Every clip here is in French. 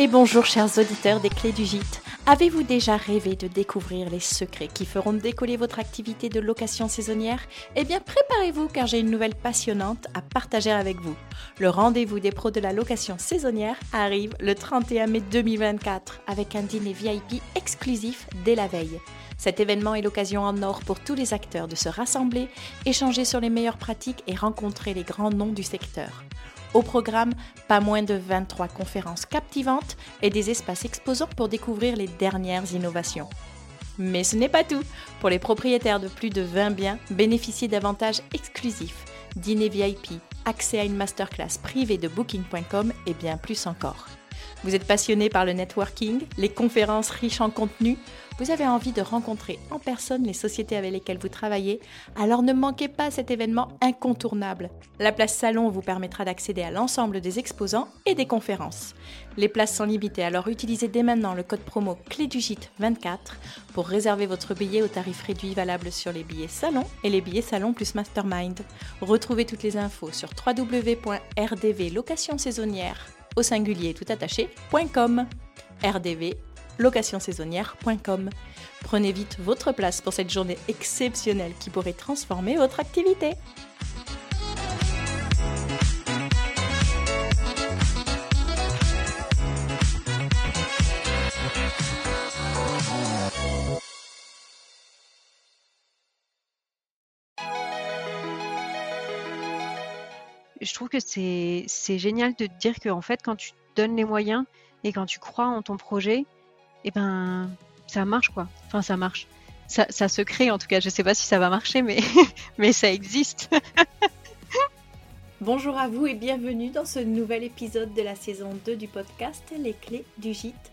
et bonjour chers auditeurs des clés du gîte. Avez-vous déjà rêvé de découvrir les secrets qui feront décoller votre activité de location saisonnière? Eh bien préparez-vous car j'ai une nouvelle passionnante à partager avec vous. Le rendez-vous des pros de la location saisonnière arrive le 31 mai 2024 avec un dîner VIP exclusif dès la veille. Cet événement est l'occasion en or pour tous les acteurs de se rassembler, échanger sur les meilleures pratiques et rencontrer les grands noms du secteur. Au programme, pas moins de 23 conférences captivantes et des espaces exposants pour découvrir les dernières innovations. Mais ce n'est pas tout. Pour les propriétaires de plus de 20 biens, bénéficiez d'avantages exclusifs, dîner VIP, accès à une masterclass privée de booking.com et bien plus encore. Vous êtes passionné par le networking, les conférences riches en contenu vous avez envie de rencontrer en personne les sociétés avec lesquelles vous travaillez, alors ne manquez pas cet événement incontournable. La place salon vous permettra d'accéder à l'ensemble des exposants et des conférences. Les places sont limitées, alors utilisez dès maintenant le code promo clé du 24 pour réserver votre billet au tarif réduit valable sur les billets salon et les billets salon plus mastermind. Retrouvez toutes les infos sur www.rdvlocationsaisonnière au singulier tout attaché.com. RDV locationsaisonnière.com. Prenez vite votre place pour cette journée exceptionnelle qui pourrait transformer votre activité. Je trouve que c'est génial de te dire que en fait, quand tu donnes les moyens et quand tu crois en ton projet, et eh ben ça marche quoi. Enfin ça marche. Ça, ça, se crée en tout cas. Je sais pas si ça va marcher, mais, mais ça existe. Bonjour à vous et bienvenue dans ce nouvel épisode de la saison 2 du podcast Les clés du gîte.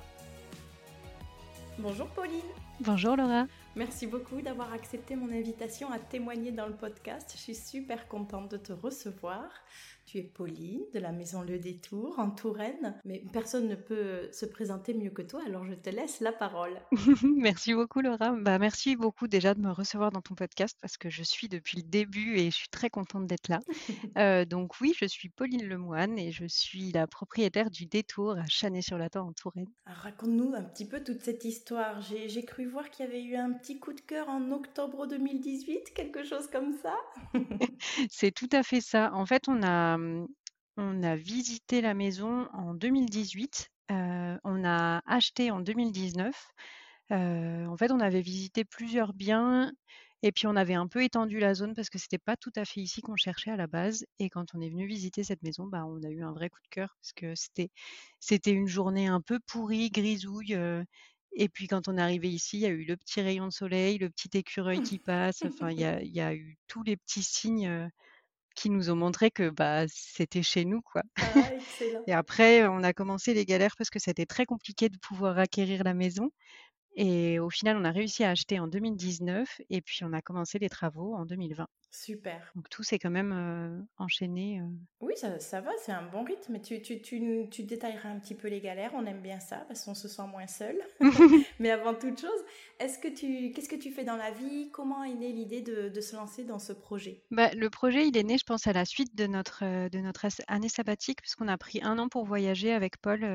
Bonjour Pauline. Bonjour Laura. Merci beaucoup d'avoir accepté mon invitation à témoigner dans le podcast. Je suis super contente de te recevoir. Tu es Pauline de la maison Le Détour en Touraine, mais personne ne peut se présenter mieux que toi, alors je te laisse la parole. merci beaucoup Laura. Bah, merci beaucoup déjà de me recevoir dans ton podcast parce que je suis depuis le début et je suis très contente d'être là. Euh, donc oui, je suis Pauline Lemoine et je suis la propriétaire du Détour à Chanay-sur-Latin en Touraine. Raconte-nous un petit peu toute cette histoire. J'ai cru voir qu'il y avait eu un petit coup de cœur en octobre 2018, quelque chose comme ça. C'est tout à fait ça. En fait, on a on a visité la maison en 2018, on a acheté en 2019. en fait, on avait visité plusieurs biens et puis on avait un peu étendu la zone parce que c'était pas tout à fait ici qu'on cherchait à la base. Et quand on est venu visiter cette maison, bah, on a eu un vrai coup de cœur parce que c'était une journée un peu pourrie, grisouille. et puis quand on est arrivé ici, il y a eu le petit rayon de soleil, le petit écureuil qui passe. Enfin, il y a eu tous les petits signes qui nous ont montré que bah, c'était chez nous. Quoi. Ah, et après, on a commencé les galères parce que c'était très compliqué de pouvoir acquérir la maison. Et au final, on a réussi à acheter en 2019 et puis on a commencé les travaux en 2020. Super. Donc tout s'est quand même enchaîné. Oui, ça, ça va, c'est un bon rythme. Mais tu, tu, tu, tu, détailleras un petit peu les galères. On aime bien ça parce qu'on se sent moins seul. mais avant toute chose, est-ce que tu, qu'est-ce que tu fais dans la vie? Comment est née l'idée de, de, se lancer dans ce projet? Bah, Le projet, il est né, je pense, à la suite de notre, de notre année sabbatique, puisqu'on a pris un an pour voyager avec Paul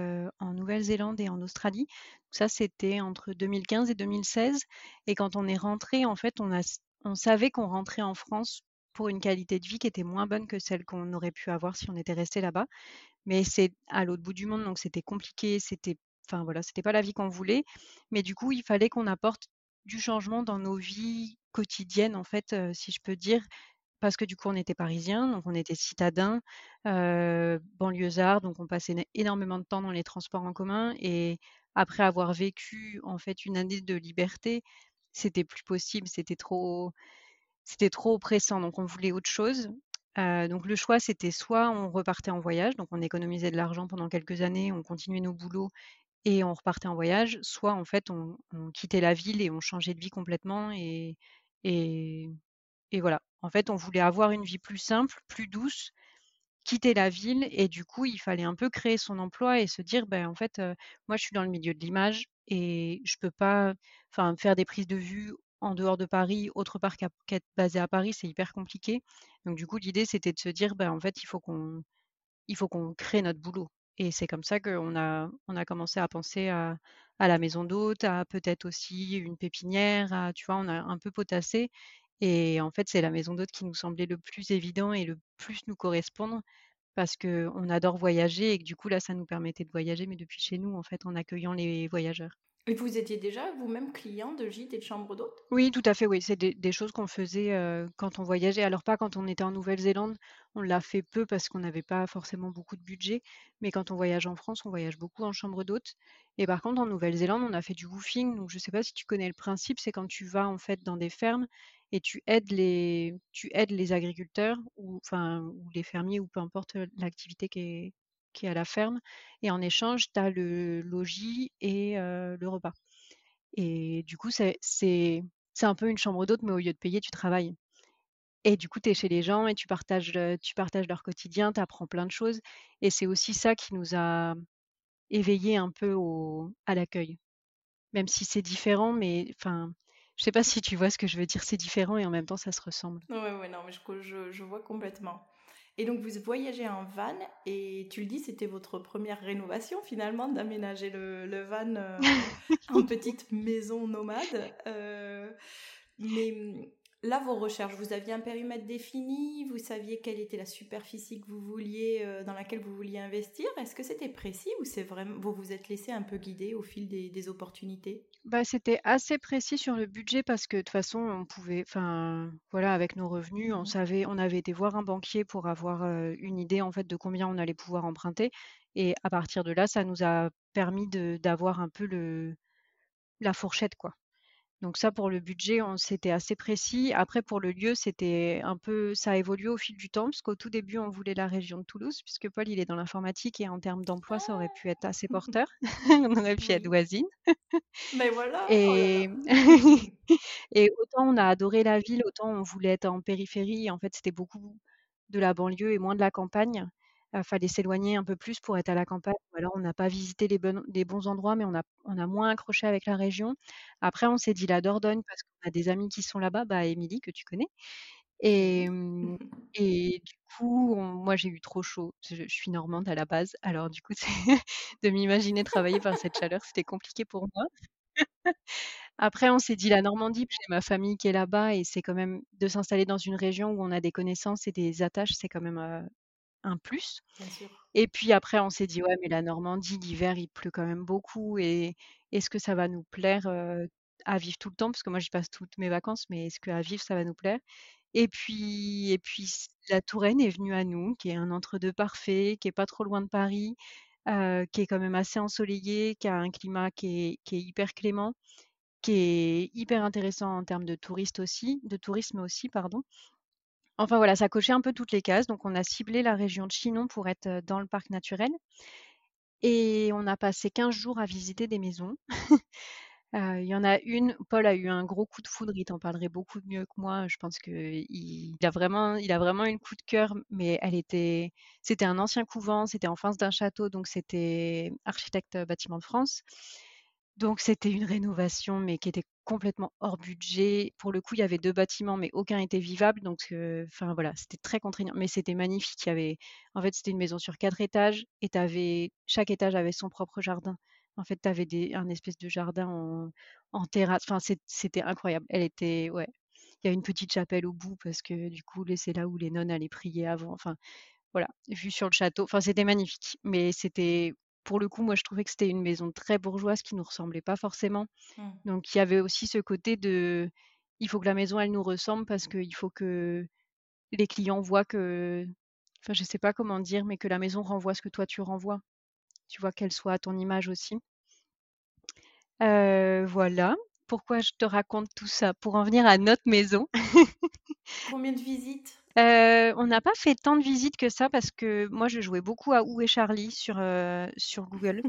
en Nouvelle-Zélande et en Australie. Ça, c'était entre 2015 et 2016. Et quand on est rentré, en fait, on, a, on savait qu'on rentrait en France pour une qualité de vie qui était moins bonne que celle qu'on aurait pu avoir si on était resté là-bas. Mais c'est à l'autre bout du monde, donc c'était compliqué, c'était, enfin voilà, c'était pas la vie qu'on voulait. Mais du coup, il fallait qu'on apporte du changement dans nos vies quotidiennes, en fait, euh, si je peux dire, parce que du coup, on était parisiens, donc on était citadins, euh, donc on passait énormément de temps dans les transports en commun. Et après avoir vécu en fait une année de liberté, c'était plus possible, c'était trop, c'était trop oppressant. Donc on voulait autre chose. Euh, donc le choix, c'était soit on repartait en voyage, donc on économisait de l'argent pendant quelques années, on continuait nos boulots et on repartait en voyage, soit en fait on, quittait la ville et on changeait de vie complètement et, et voilà, en fait, on voulait avoir une vie plus simple, plus douce, quitter la ville et du coup, il fallait un peu créer son emploi et se dire, ben, en fait, moi, je suis dans le milieu de l'image et je peux pas, enfin, faire des prises de vue en dehors de Paris, autre part qu'être basé à Paris, c'est hyper compliqué. Donc du coup, l'idée, c'était de se dire, ben, en fait, il faut qu'on il faut qu'on crée notre boulot. Et c'est comme ça qu'on a, on a commencé à penser à, à la maison d'hôte, à peut-être aussi une pépinière, tu vois, on a un peu potassé. Et en fait, c'est la maison d'hôte qui nous semblait le plus évident et le plus nous correspondre parce qu'on adore voyager et que du coup, là, ça nous permettait de voyager, mais depuis chez nous, en fait, en accueillant les voyageurs. Et vous étiez déjà vous-même client de gîtes et de chambres d'hôtes? Oui, tout à fait, oui. C'est des, choses qu'on faisait quand on voyageait. Alors pas quand on était en Nouvelle-Zélande, on l'a fait peu parce qu'on n'avait pas forcément beaucoup de budget. Mais quand on voyage en France, on voyage beaucoup en chambre d'hôtes. Et par contre, en Nouvelle-Zélande, on a fait du woofing. Donc je ne sais pas si tu connais le principe, c'est quand tu vas en fait dans des fermes et tu aides les, tu aides les agriculteurs ou, enfin, ou les fermiers ou peu importe l'activité qui est, qui est à la ferme. Et en échange, tu as le logis et le repas. Et du coup, c'est, un peu une chambre d'hôte, mais au lieu de payer, tu travailles. Et du coup, tu es chez les gens et tu partages, tu partages leur quotidien, tu apprends plein de choses. Et c'est aussi ça qui nous a éveillés un peu au, à l'accueil. Même si c'est différent, mais enfin, je sais pas si tu vois ce que je veux dire, c'est différent et en même temps ça se ressemble. Oui, ouais, non, mais je, je, vois complètement. Et donc vous voyagez en van et tu le dis, c'était votre première rénovation finalement d'aménager le, le, van euh, en petite maison nomade. Euh, mais Là, vos recherches, vous aviez un périmètre défini, vous saviez quelle était la superficie que vous vouliez, euh, dans laquelle vous vouliez investir. Est-ce que c'était précis ou c'est vraiment vous vous êtes laissé un peu guider au fil des, opportunités? Bah, c'était assez précis sur le budget parce que de toute façon, on pouvait, enfin, voilà, avec nos revenus, on mmh savait, on avait été voir un banquier pour avoir euh, une idée en fait de combien on allait pouvoir emprunter. Et à partir de là, ça nous a permis d'avoir un peu le, la fourchette, quoi. Donc ça, pour le budget, c'était assez précis. Après, pour le lieu, c'était un peu, ça a évolué au fil du temps, parce qu'au tout début, on voulait la région de Toulouse, puisque Paul, il est dans l'informatique et en termes d'emploi, ça aurait pu être assez ah! porteur. on aurait pu être voisine. Mais voilà. Oh et... et autant on a adoré la ville, autant on voulait être en périphérie. En fait, c'était beaucoup de la banlieue et moins de la campagne. Il fallait s'éloigner un peu plus pour être à la campagne. alors, on n'a pas visité les, les, bons endroits, mais on a, on a moins accroché avec la région. Après, on s'est dit la Dordogne parce qu'on a des amis qui sont là-bas, bah, Émilie, que tu connais. Et, mmh, et du coup, moi, j'ai eu trop chaud. Je, suis normande à la base. Alors, du coup, de m'imaginer travailler par cette chaleur, c'était compliqué pour moi. Après, on s'est dit la Normandie, j'ai ma famille qui est là-bas et c'est quand même de s'installer dans une région où on a des connaissances et des attaches, c'est quand même un plus. Et puis après, on s'est dit, ouais, mais la Normandie, l'hiver, il pleut quand même beaucoup. Et est-ce que ça va nous plaire à vivre tout le temps Parce que moi, j'y passe toutes mes vacances, mais est-ce qu'à vivre, ça va nous plaire? Et puis, et puis, la Touraine est venue à nous, qui est un entre-deux parfait, qui est pas trop loin de Paris, qui est quand même assez ensoleillé, qui a un climat qui est, qui est hyper clément, qui est hyper intéressant en termes de touristes aussi, de tourisme aussi, pardon. Enfin voilà, ça cochait un peu toutes les cases. Donc on a ciblé la région de Chinon pour être dans le parc naturel. Et on a passé 15 jours à visiter des maisons. Il y en a une, Paul a eu un gros coup de foudre, il t'en parlerait beaucoup mieux que moi. Je pense qu'il a vraiment, il a vraiment eu le coup de cœur, mais elle était, c'était un ancien couvent, c'était en face d'un château, donc c'était architecte bâtiment de France. Donc c'était une rénovation, mais qui était complètement hors budget. Pour le coup, il y avait deux bâtiments, mais aucun était vivable. Donc, enfin c'était très contraignant, mais c'était magnifique. Il avait, en fait, c'était une maison sur quatre étages et avais, chaque étage avait son propre jardin. En fait, tu avais des un espèce de jardin en en terrasse. C'était incroyable. Elle était ouais. Il y a une petite chapelle au bout parce que du coup, c'est là où les nonnes allaient prier avant. Enfin, voilà, sur le château. C'était magnifique. Mais c'était pour le coup, moi, je trouvais que c'était une maison très bourgeoise qui nous ressemblait pas forcément. Mmh. Donc il y avait aussi ce côté de il faut que la maison, elle nous ressemble parce qu'il faut que les clients voient que enfin, je sais pas comment dire, mais que la maison renvoie ce que toi tu renvoies. Tu vois qu'elle soit à ton image aussi. Heu, voilà. Pourquoi je te raconte tout ça? Pour en venir à notre maison. Combien de visites? Heu, on n'a pas fait tant de visites que ça parce que moi je jouais beaucoup à Où est Charlie? sur, sur Google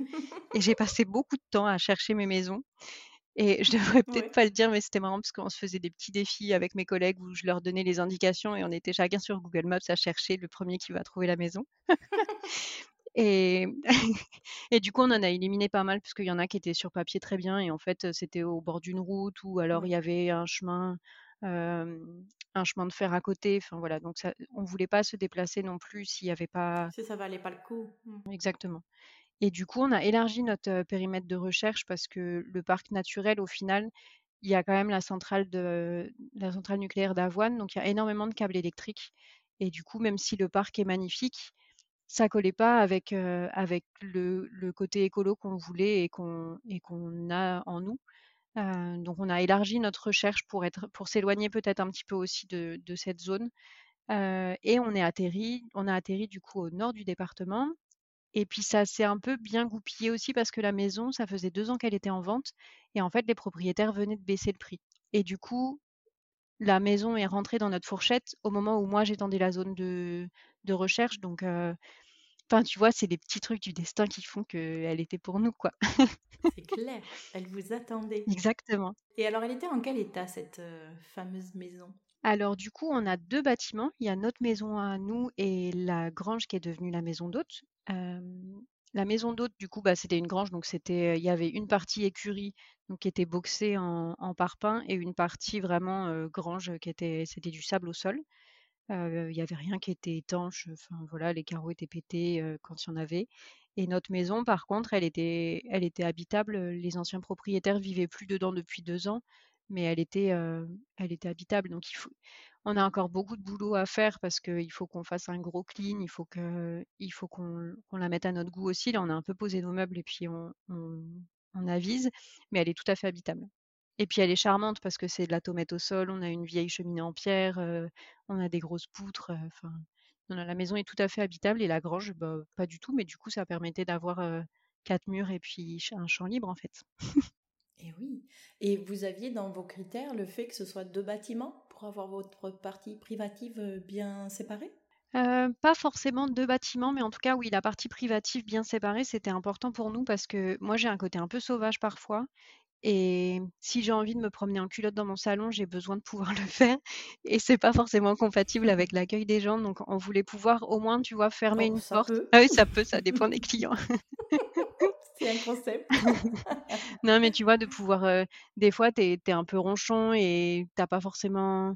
et j'ai passé beaucoup de temps à chercher mes maisons et je devrais peut-être Ouais. pas le dire, mais c'était marrant parce qu'on se faisait des petits défis avec mes collègues où je leur donnais les indications et on était chacun sur Google Maps à chercher le premier qui va trouver la maison. Et et du coup, on en a éliminé pas mal parce qu'il y en a qui étaient sur papier très bien et en fait, c'était au bord d'une route ou alors il y avait un chemin, hem, un chemin de fer à côté. Enfin voilà, donc ça on voulait pas se déplacer non plus s'il y avait pas Si ça valait pas le coup. Mmh. exactement. Et du coup, on a élargi notre, périmètre de recherche parce que le parc naturel, au final, il y a quand même la centrale de la centrale nucléaire d'Avoine, donc il y a énormément de câbles électriques et du coup, même si le parc est magnifique, ça collait pas avec, avec le le côté écolo qu'on voulait et qu'on et qu'on a en nous. Donc on a élargi notre recherche pour être pour s'éloigner peut-être un petit peu aussi de cette zone, et on est atterri on a atterri du coup au nord du département et puis ça s'est un peu bien goupillé aussi parce que la maison, ça faisait 2 ans qu'elle était en vente et en fait, les propriétaires venaient de baisser le prix et du coup, la maison est rentrée dans notre fourchette au moment où moi j'étendais la zone de recherche donc enfin, tu vois, c'est des petits trucs du destin qui font qu'elle était pour nous, quoi. C'est clair, elle vous attendait. Exactement. Et alors, elle était en quel état cette, fameuse maison? Alors du coup, on a 2 bâtiments. Il y a notre maison à nous et la grange qui est devenue la maison d'hôte. La maison d'hôte, du coup, bah, c'était une grange, donc c'était, il y avait une partie écurie, donc qui était boxée en en parpaing et une partie vraiment, grange qui était c'était du sable au sol. Il y avait rien qui était étanche, voilà, les carreaux étaient pétés, quand il y en avait et notre maison, par contre, elle était elle était habitable, les anciens propriétaires vivaient plus dedans depuis 2 ans, mais elle était, elle était habitable donc il faut on a encore beaucoup de boulot à faire parce qu'il faut qu'on fasse un gros clean, il faut il faut qu'on la mette à notre goût aussi. Là, on a un peu posé nos meubles et puis on on avise, mais elle est tout à fait habitable et puis elle est charmante parce que c'est de la tomate au sol, on a une vieille cheminée en pierre, on a des grosses poutres, enfin, la maison est tout à fait habitable et la grange, bah, pas du tout, mais du coup, ça permettait d'avoir, 4 murs et puis un champ libre, en fait. Et oui. Et vous aviez dans vos critères le fait que ce soit 2 bâtiments pour avoir votre partie privative, bien séparée? Pas forcément 2 bâtiments, mais en tout cas, oui, la partie privative bien séparée, c'était important pour nous parce que moi, j'ai un côté un peu sauvage parfois et si j'ai envie de me promener en culotte dans mon salon, j'ai besoin de pouvoir le faire et c'est pas forcément compatible avec l'accueil des gens, donc on voulait pouvoir au moins, tu vois, fermer une porte. peut. Ah oui, ça peut, ça dépend des clients. C'est un concept. Non, mais tu vois, de pouvoir, des fois, tu es un peu ronchon et tu as pas forcément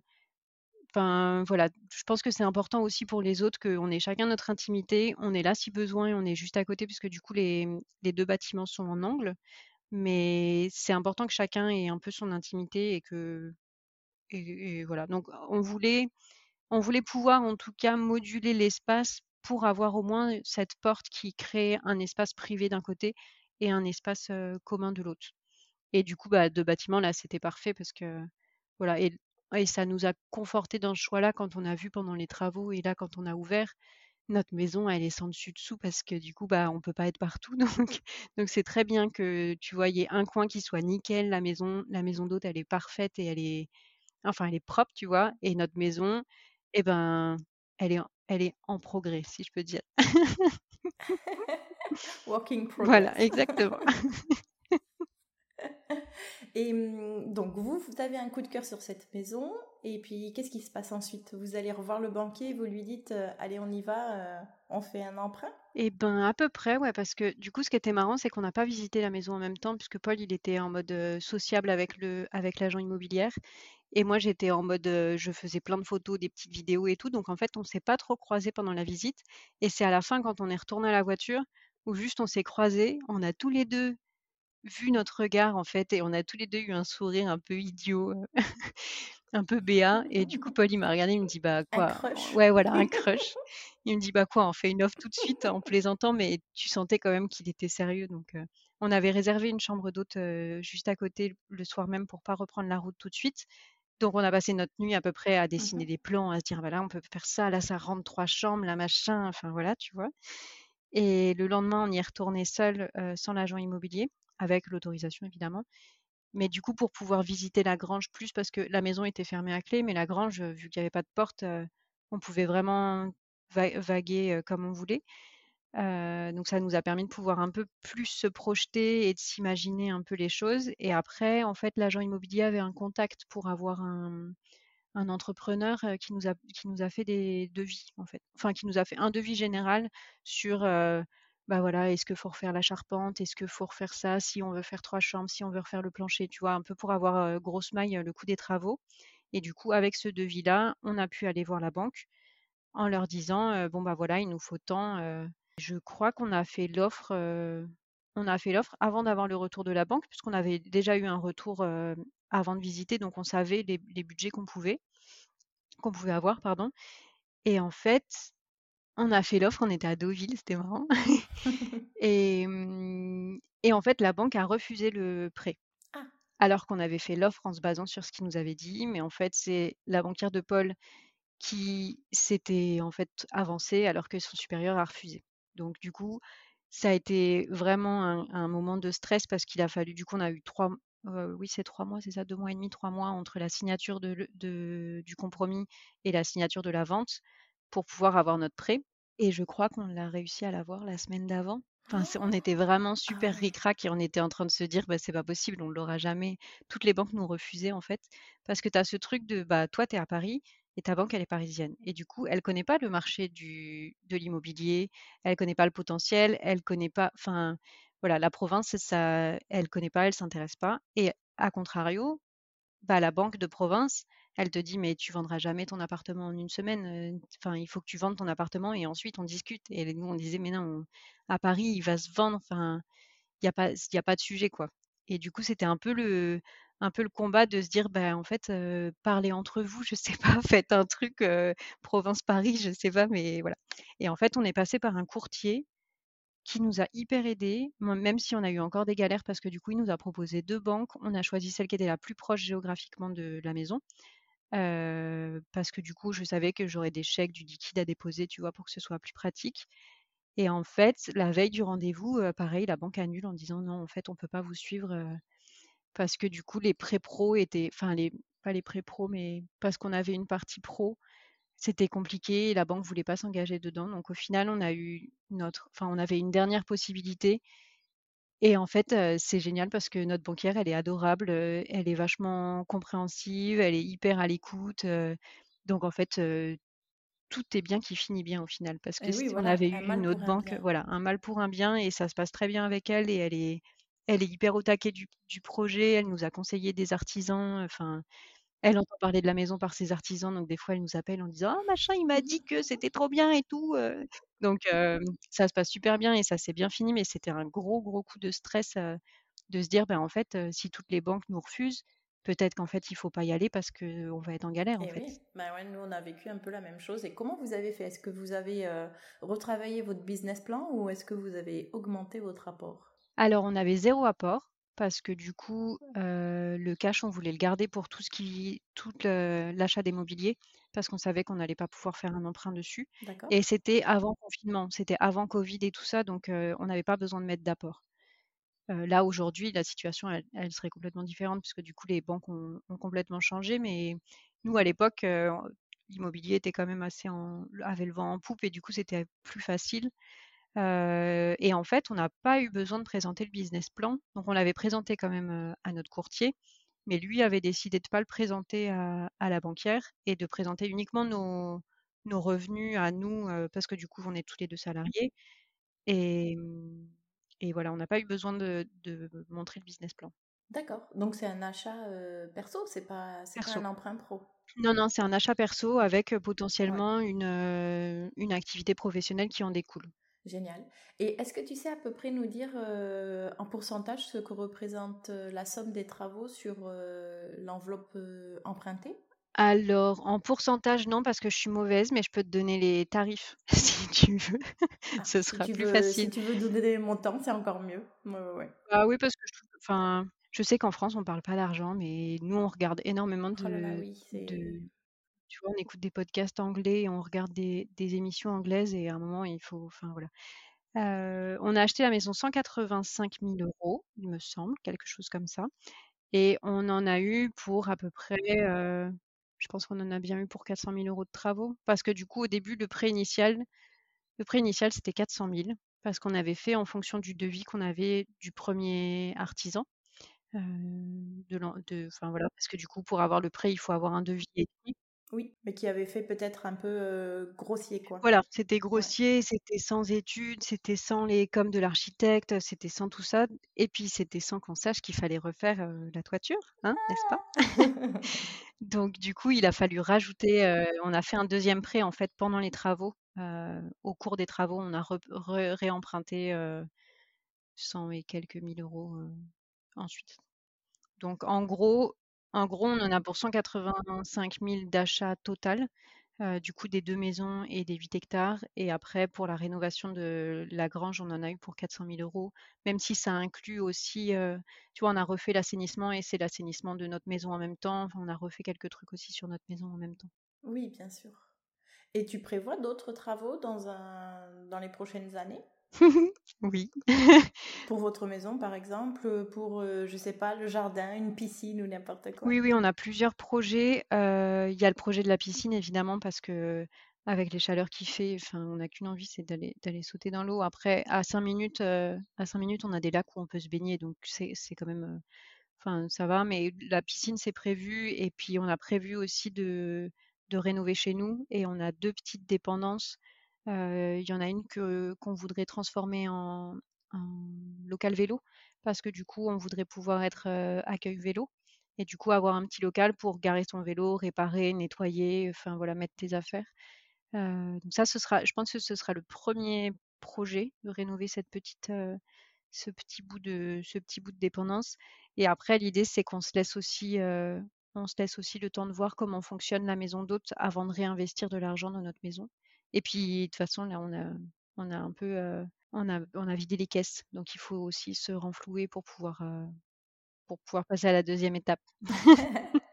enfin, voilà, je pense que c'est important aussi pour les autres qu'on ait chacun notre intimité. On est là si besoin et on est juste à côté puisque du coup les, les 2 bâtiments sont en angle, mais c'est important que chacun ait un peu son intimité et que voilà. Donc on voulait on voulait pouvoir en tout cas moduler l'espace pour avoir au moins cette porte qui crée un espace privé d'un côté et un espace, commun de l'autre. Et du coup, bah, 2 bâtiments là, c'était parfait parce que voilà et et ça nous a confortés dans ce choix-là quand on a vu pendant les travaux et là, quand on a ouvert, notre maison, elle est sans dessus dessous parce que du coup, bah, on peut pas être partout donc donc c'est très bien que, tu vois, il y ait un coin qui soit nickel, la maison la maison d'hôte, elle est parfaite et elle est enfin, elle est propre, tu vois? Et notre maison et ben, elle est en elle est en progrès, si je peux dire. Work in Voilà, progress. exactement. Et mmh, donc vous, vous avez un coup de cœur sur cette maison et puis qu'est-ce qui se passe ensuite? Vous allez revoir le banquier et vous lui dites, heu: «Allez, on y va, heu, on fait un emprunt?» Et ben, à peu près, ouais, parce que du coup, ce qui était marrant, c'est qu'on n'a pas visité la maison en même temps puisque Paul, il était en mode, heu, sociable avec le avec l'agent immobilière et moi, j'étais en mode, je faisais plein de photos, des petites vidéos et tout, donc en fait, on s'est pas trop croisés pendant la visite et c'est à la fin, quand on est retournés à la voiture, où juste on s'est croisés, on a tous les 2 vu notre regard en fait et on a tous les deux eu un sourire un peu idiot, un peu béat et du coup Paul il m'a regardé, il me dit: «Bah Un quoi?» crush. ouais voilà, un crush. Il me dit: «Bah quoi, on fait une offre tout de suite?» en plaisantant, mais tu sentais quand même qu'il était sérieux donc on avait réservé une chambre d'hôte, juste à côté le soir même pour pas reprendre la route tout de suite. Donc on a passé notre nuit à peu près à dessiner Mmh des plans, à se dire: «Bah là on peut faire ça, là ça rentre 3 chambres, là machin», enfin voilà, tu vois? Et le lendemain, on y est retourné seul, sans l'agent immobilier, avec l'autorisation évidemment. Mais du coup, pour pouvoir visiter la grange plus parce que la maison était fermée à clé, mais la grange, heu, vu qu'il y avait pas de porte, heu, on pouvait vraiment va vaguer, heu, comme on voulait. Donc ça nous a permis de pouvoir un peu plus se projeter et de s'imaginer un peu les choses et après, en fait, l'agent immobilier avait un contact pour avoir un entrepreneur, qui nous a qui nous a fait des devis, en fait. Enfin, qui nous a fait un devis général sur, bah, voilà, est-ce qu'il faut refaire la charpente? Est-ce qu'il faut refaire ça? Si on veut faire 3 chambres, si on veut refaire le plancher, tu vois? Un peu pour avoir, grosse maille, le coût des travaux et du coup, avec ce devis-là, on a pu aller voir la banque en leur disant, «Bon, bah, voilà, il nous faut tant», je crois qu'on a fait l'offre, on a fait l'offre avant d'avoir le retour de la banque puisqu'on avait déjà eu un retour, avant de visiter, donc on savait les les budgets qu'on pouvait qu'on pouvait avoir, pardon. Et en fait, on a fait l'offre, on était à Deauville, c'était marrant. Et, mmh, et en fait, la banque a refusé le prêt. Ah. Alors qu'on avait fait l'offre en se basant sur ce qu'il nous avait dit, mais en fait, c'est la banquière de Paul qui s'était en fait avancée alors que son supérieur a refusé. Donc du coup, ça a été vraiment un, un moment de stress parce qu'il a fallu, du coup, on a eu trois, euh, oui, c'est trois mois, c'est ça, deux mois et demi, trois mois entre la signature de, le- de- du compromis et la signature de la vente pour pouvoir avoir notre prêt. Et je crois qu'on l'a réussi à l'avoir la semaine d'avant. Enfin, c'est- on était vraiment Ah super ric-rac et on était en train de se dire, bah, c'est pas possible, on ne l'aura jamais. Toutes les banques nous refusaient en fait, parce que tu as ce truc de, bah, toi, tu es à Paris, et ta banque, elle est parisienne. Et du coup, elle connaît pas le marché du, de l'immobilier, elle connaît pas le potentiel, elle connaît pas, enfin, voilà, la province, ça, elle connaît pas, elle s'intéresse pas. Et à contrario, bah, la banque de province, elle te dit, mais tu vendras jamais ton appartement en une semaine. euh, Enfin, il faut que tu vendes ton appartement et ensuite on discute. Et nous, on disait, mais non, on- à Paris, il va se vendre. Enfin, il y a pas il a pas de sujet, quoi. Et du coup, c'était un peu le un peu le combat de se dire: «Bah, en fait, parlez entre vous, je sais pas, faites un truc, heu, province-Paris, je sais pas», mais voilà. Et en fait, on est passé par un courtier qui nous a hyper aidés, même si on a eu encore des galères parce que du coup, il nous a proposé 2 banques. On a choisi celle qui était la plus proche géographiquement de la maison, parce que du coup, je savais que j'aurais des chèques, du liquide à déposer, tu vois? Pour que ce soit plus pratique. Et en fait, la veille du rendez-vous, pareil, la banque annule en disant: «Non, en fait, on peut pas vous suivre, parce que du coup, les pré-pros étaient» enfin les pas les pré-pros, mais parce qu'on avait une partie pro, c'était compliqué et la banque voulait pas s'engager dedans. Donc au final, on a eu notre enfin, on avait une dernière possibilité et en fait, heu, c'est génial parce que notre banquière, elle est adorable, heu, elle est vachement compréhensive, elle est hyper à l'écoute, heu, donc en fait, heu, tout est bien qui finit bien au final parce que Et si oui, on voilà, avait un eu mal une pour autre un banque, bien. voilà, un mal pour un bien et ça se passe très bien avec elle et elle est elle est hyper au taquet du du projet, elle nous a conseillé des artisans, enfin, elle entend parler de la maison par ses artisans, donc des fois elle nous appelle en disant: «Ah machin, il m'a dit que c'était trop bien et tout», donc ça se passe super bien et ça s'est bien fini, mais c'était un gros, gros coup de stress, de se dire: «Ben, en fait, si toutes les banques nous refusent, peut-être qu'en fait il faut pas y aller parce qu'on va être en galère, en Et fait». oui, bah ouais, nous on a vécu un peu la même chose. Et comment vous avez fait? Est-ce que vous avez euh, retravaillé votre business plan ou est-ce que vous avez augmenté votre apport? Alors, on avait zéro apport parce que du coup, le cash, on voulait le garder pour tout ce qui tout l'achat des mobiliers parce qu'on savait qu'on n'allait pas pouvoir faire un emprunt dessus et c'était avant confinement, c'était avant covid et tout ça donc on n'avait pas besoin de mettre d'apport. Là, aujourd'hui, la situation, elle elle serait complètement différente puisque du coup, les banques ont ont complètement changé mais nous, à l'époque, l'immobilier était quand même assez en avait le vent en poupe et du coup, c'était plus facile Et en fait, on n'a pas eu besoin de présenter le business plan. Donc on l'avait présenté quand même, à notre courtier, mais lui avait décidé de pas le présenter à à la banquière et de présenter uniquement nos nos revenus à nous, parce que du coup, on est tous les 2 salariés et mmh et voilà, on n'a pas eu besoin de de montrer le business plan. D'accord. Donc c'est un achat euh, perso, c'est pas, pas un emprunt pro? Non, non, c'est un achat perso avec, Ouais. potentiellement une activité professionnelle qui en découle. Génial. Et est-ce que tu sais à peu près nous dire euh, en pourcentage ce que représente euh, la somme des travaux sur euh, l'enveloppe empruntée? Alors, en pourcentage, non, parce que je suis mauvaise, mais je peux te donner les tarifs si tu veux. Ah, Ce sera plus veux, si facile. tu veux donner des montants, c'est encore mieux. Ouais, ouais, ouais. Ah oui, parce que je enfin, je sais qu'en France, on parle pas d'argent, mais nous, on regarde énormément Oh là là, de, oui, c'est... de, on écoute des podcasts anglais, on regarde des, émissions anglaises, et à un moment, il faut, enfin voilà. Euh, on a acheté la maison 185 000 euros, il me semble, quelque chose comme ça. Et on en a eu pour à peu près, euh, je pense qu'on en a bien eu pour 400 000 euros de travaux. Parce que du coup, au début, le prêt initial, c'était 400 000. Parce qu'on avait fait en fonction du devis qu'on avait du premier artisan. Euh, voilà, parce que du coup, pour avoir le prêt, il faut avoir un devis. Oui, mais qui avait fait peut-être un peu euh, grossier, quoi. Voilà, c'était Ouais. grossier, c'était sans études, c'était sans les coms de l'architecte, c'était sans tout ça. Et puis, c'était sans qu'on sache qu'il fallait refaire euh, la toiture, hein, n'est-ce pas? Donc, du coup, il a fallu rajouter. euh, on a fait un deuxième prêt en fait pendant les travaux. Au cours des travaux, on a réemprunté euh, 100 et quelques mille euros ensuite. Donc, en gros, en gros, on en a pour 185 000 d'achat total, euh, du coup des deux maisons et des 8 hectares. Et après, pour la rénovation de la grange, on en a eu pour 400 000 euros, même si ça inclut aussi, euh, tu vois, on a refait l'assainissement et c'est l'assainissement de notre maison en même temps. Enfin, on a refait quelques trucs aussi sur notre maison en même temps. Oui, bien sûr. Et tu prévois d'autres travaux dans les prochaines années? Oui. Pour votre maison, par exemple, pour, euh, je sais pas, le jardin, une piscine ou n'importe quoi? Oui, oui, on a plusieurs projets. Euh, Il y a le projet de la piscine, évidemment, parce que avec les chaleurs qu'il fait, enfin, on n'a qu'une envie, c'est d'aller d'aller sauter dans l'eau. Après, à cinq minutes, euh, à cinq minutes, on a des lacs où on peut se baigner, donc c'est c'est quand même, enfin, ça va. Mais la piscine, c'est prévu, et puis on a prévu aussi de de rénover chez nous, et on a deux petites dépendances. Il y en a une que qu'on voudrait transformer en, local vélo, parce que du coup, on voudrait pouvoir être accueil vélo et du coup avoir un petit local pour garer son vélo, réparer, nettoyer, enfin voilà, mettre tes affaires. Donc ça, je pense que ce sera le premier projet de rénover ce petit bout de, dépendance. Et après, l'idée, c'est qu'on se laisse aussi, on se laisse aussi le temps de voir comment fonctionne la maison d'hôte avant de réinvestir de l'argent dans notre maison. Et puis, de toute façon, là, on a, on a un peu, euh, on a, on a vidé les caisses, donc il faut aussi se renflouer pour pouvoir, euh, pour pouvoir passer à la deuxième étape.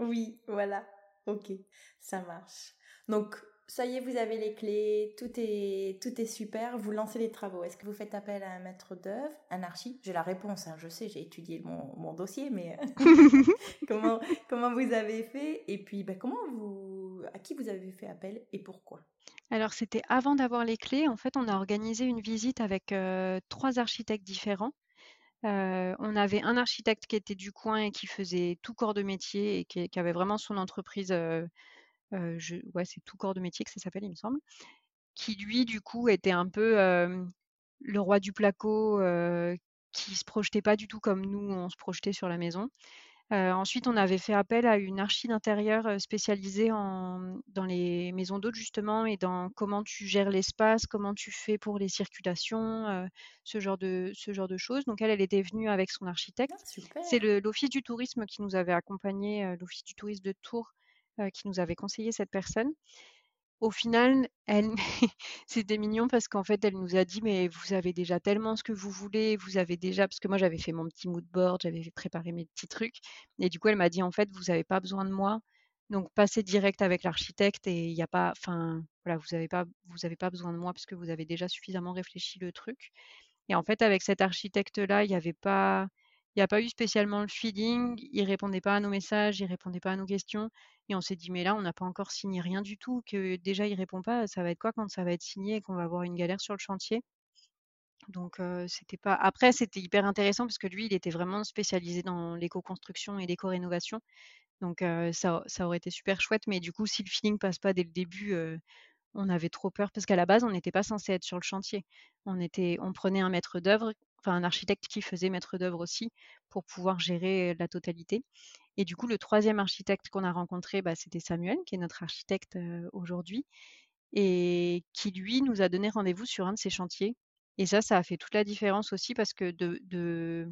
Oui, voilà. Ok, ça marche. Donc, ça y est, vous avez les clés, tout est, tout est super, vous lancez les travaux. Est-ce que vous faites appel à un maître d'œuvre, un archi? J'ai la réponse, hein, je sais, j'ai étudié mon, mon dossier, mais comment, comment vous avez fait? Et puis, ben, comment vous, à qui vous avez fait appel et pourquoi? Alors, c'était avant d'avoir les clés. En fait, on a organisé une visite avec euh, trois architectes différents. Euh, on avait un architecte qui était du coin et qui faisait tout corps de métier et qui, qui avait vraiment son entreprise. euh, euh, je- ouais, c'est tout corps de métier que ça s'appelle, il me semble. Qui lui, du coup, était un peu le roi du placo, qui se projetait pas du tout comme nous, on se projetait sur la maison. Ensuite, on avait fait appel à une archi d'intérieur, spécialisée en dans les maisons d'hôtes justement et dans comment tu gères l'espace, comment tu fais pour les circulations, ce genre de ce genre de choses. Donc elle, elle était venue avec son Ah, architecte. C'est l'office du tourisme qui nous avait accompagnés, l'office du tourisme de Tours, heu, qui nous avait conseillé cette personne. Au final, elle c'était mignon parce qu'en fait, elle nous a dit: «Mais vous avez déjà tellement ce que vous voulez, vous avez déjà» parce que moi, j'avais fait mon petit mood board, j'avais préparé mes petits trucs. Et du coup, elle m'a dit: «En fait, vous avez pas besoin de moi, donc passez direct avec l'architecte et il y a pas enfin, voilà, vous avez pas vous avez pas besoin de moi parce que vous avez déjà suffisamment réfléchi le truc» et en fait, avec cet architecte-là, il y avait pas il y a pas eu spécialement le feeling, il répondait pas à nos messages, il répondait pas à nos questions et on s'est dit: «Mais là, on n'a pas encore signé rien du tout, que déjà il répond pas, ça va être quoi quand ça va être signé et qu'on va avoir une galère sur le chantier?» donc c'était pas après c'était hyper intéressant parce que lui, il était vraiment spécialisé dans l'éco-construction et l'éco-rénovation donc ça aurait été super chouette mais du coup, si le feeling passe pas dès le début, on avait trop peur parce qu'à la base, on n'était pas censé être sur le chantier. On était on prenait un maître d'œuvre, un architecte qui faisait maître d'œuvre aussi pour pouvoir gérer la totalité et du coup, le troisième architecte qu'on a rencontré, bah, c'était Samuel qui est notre architecte, aujourd'hui et qui lui nous a donné rendez-vous sur un de ses chantiers. Et ça, ça a fait toute la différence aussi parce que de,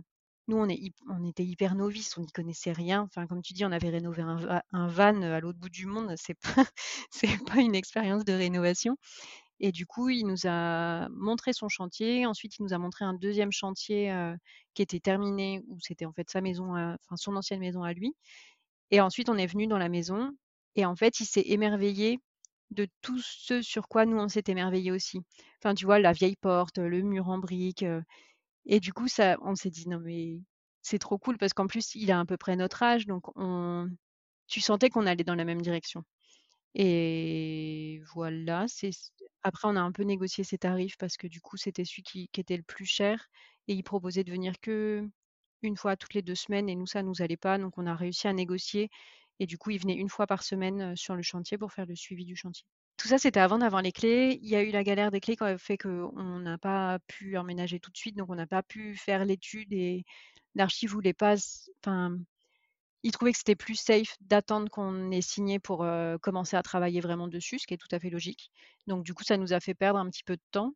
nous, on, est, on était hyper novices, on n'y connaissait rien. Enfin, comme tu dis, on avait rénové un, van à l'autre bout du monde. C'est pas, pas une expérience de rénovation. Et du coup, il nous a montré son chantier. Ensuite, il nous a montré un deuxième chantier qui était terminé, où c'était en fait sa maison, enfin son ancienne maison à lui. Et ensuite, on est venu dans la maison. Et en fait, il s'est émerveillé de tout ce sur quoi nous, on s'est émerveillé aussi. Enfin, tu vois, la vieille porte, le mur en briques. et du coup, ça, on s'est dit, non, mais c'est trop cool parce qu'en plus, il a à peu près notre âge. Donc, on, tu sentais qu'on allait dans la même direction. Et voilà, c'est après on a un peu négocié ses tarifs parce que du coup, c'était celui qui, était le plus cher et il proposait de venir que une fois toutes les deux semaines et nous, ça nous allait pas. Donc on a réussi à négocier et du coup, il venait une fois par semaine sur le chantier pour faire le suivi du chantier. Tout ça, c'était avant d'avoir les clés. Il y a eu la galère des clés qui a fait qu'on n'a pas pu emménager tout de suite, donc on n'a pas pu faire l'étude et l'archive voulait pas. Il trouvait que c'était plus safe d'attendre qu'on ait signé pour commencer à travailler vraiment dessus, ce qui est tout à fait logique. Donc du coup, ça nous a fait perdre un petit peu de temps.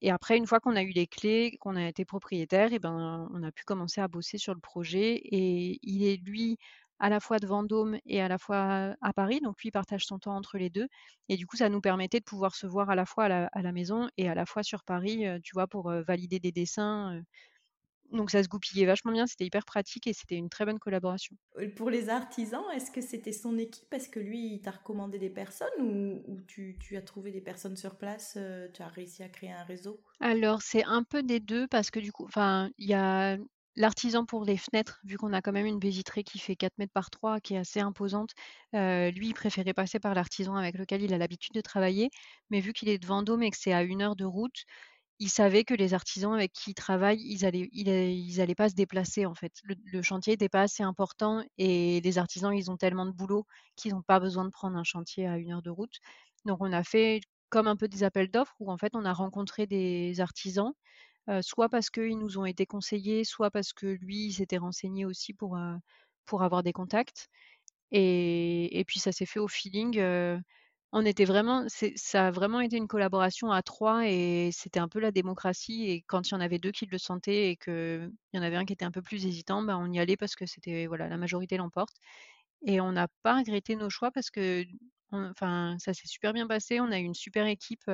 et après, une fois qu'on a eu les clés, qu'on a été propriétaire, et ben, on a pu commencer à bosser sur le projet. Et il est lui à la fois de Vendôme et à la fois à Paris. Donc lui partage son temps entre les deux. Et du coup, ça nous permettait de pouvoir se voir à la fois à la, maison et à la fois sur Paris, tu vois, pour valider des dessins. Donc ça se goupillait vachement bien, c'était hyper pratique et c'était une très bonne collaboration. Pour les artisans, est-ce que c'était son équipe? Est-ce que lui, il t'a recommandé des personnes ou, tu, tu, as trouvé des personnes sur place Tu as réussi à créer un réseau? Alors c'est un peu des deux parce que du coup, enfin, il y a L'artisan pour les fenêtres, vu qu'on a quand même une baie vitrée qui fait 4 mètres par 3, qui est assez imposante, euh, lui, il préférait passer par l'artisan avec lequel il a l'habitude de travailler. Mais vu qu'il est de Vendôme et que c'est à une heure de route, il savait que les artisans avec qui il travaille, ils allaient, ils, allaient pas se déplacer en fait. Le, chantier n'était pas assez important et les artisans, ils ont tellement de boulot qu'ils n'ont pas besoin de prendre un chantier à une heure de route. Donc on a fait comme un peu des appels d'offres où en fait on a rencontré des artisans soit parce qu'ils nous ont été conseillés, soit parce que lui, il s'était renseigné aussi pour, pour avoir des contacts. Et, et puis ça s'est fait au feeling. On était vraiment, ça a vraiment été une collaboration à trois et c'était un peu la démocratie. Et quand il y en avait deux qui le sentaient et qu'il y en avait un qui était un peu plus hésitant, ben on y allait parce que c'était voilà la majorité l'emporte. Et on n'a pas regretté nos choix parce que enfin, ça s'est super bien passé. On a eu une super équipe.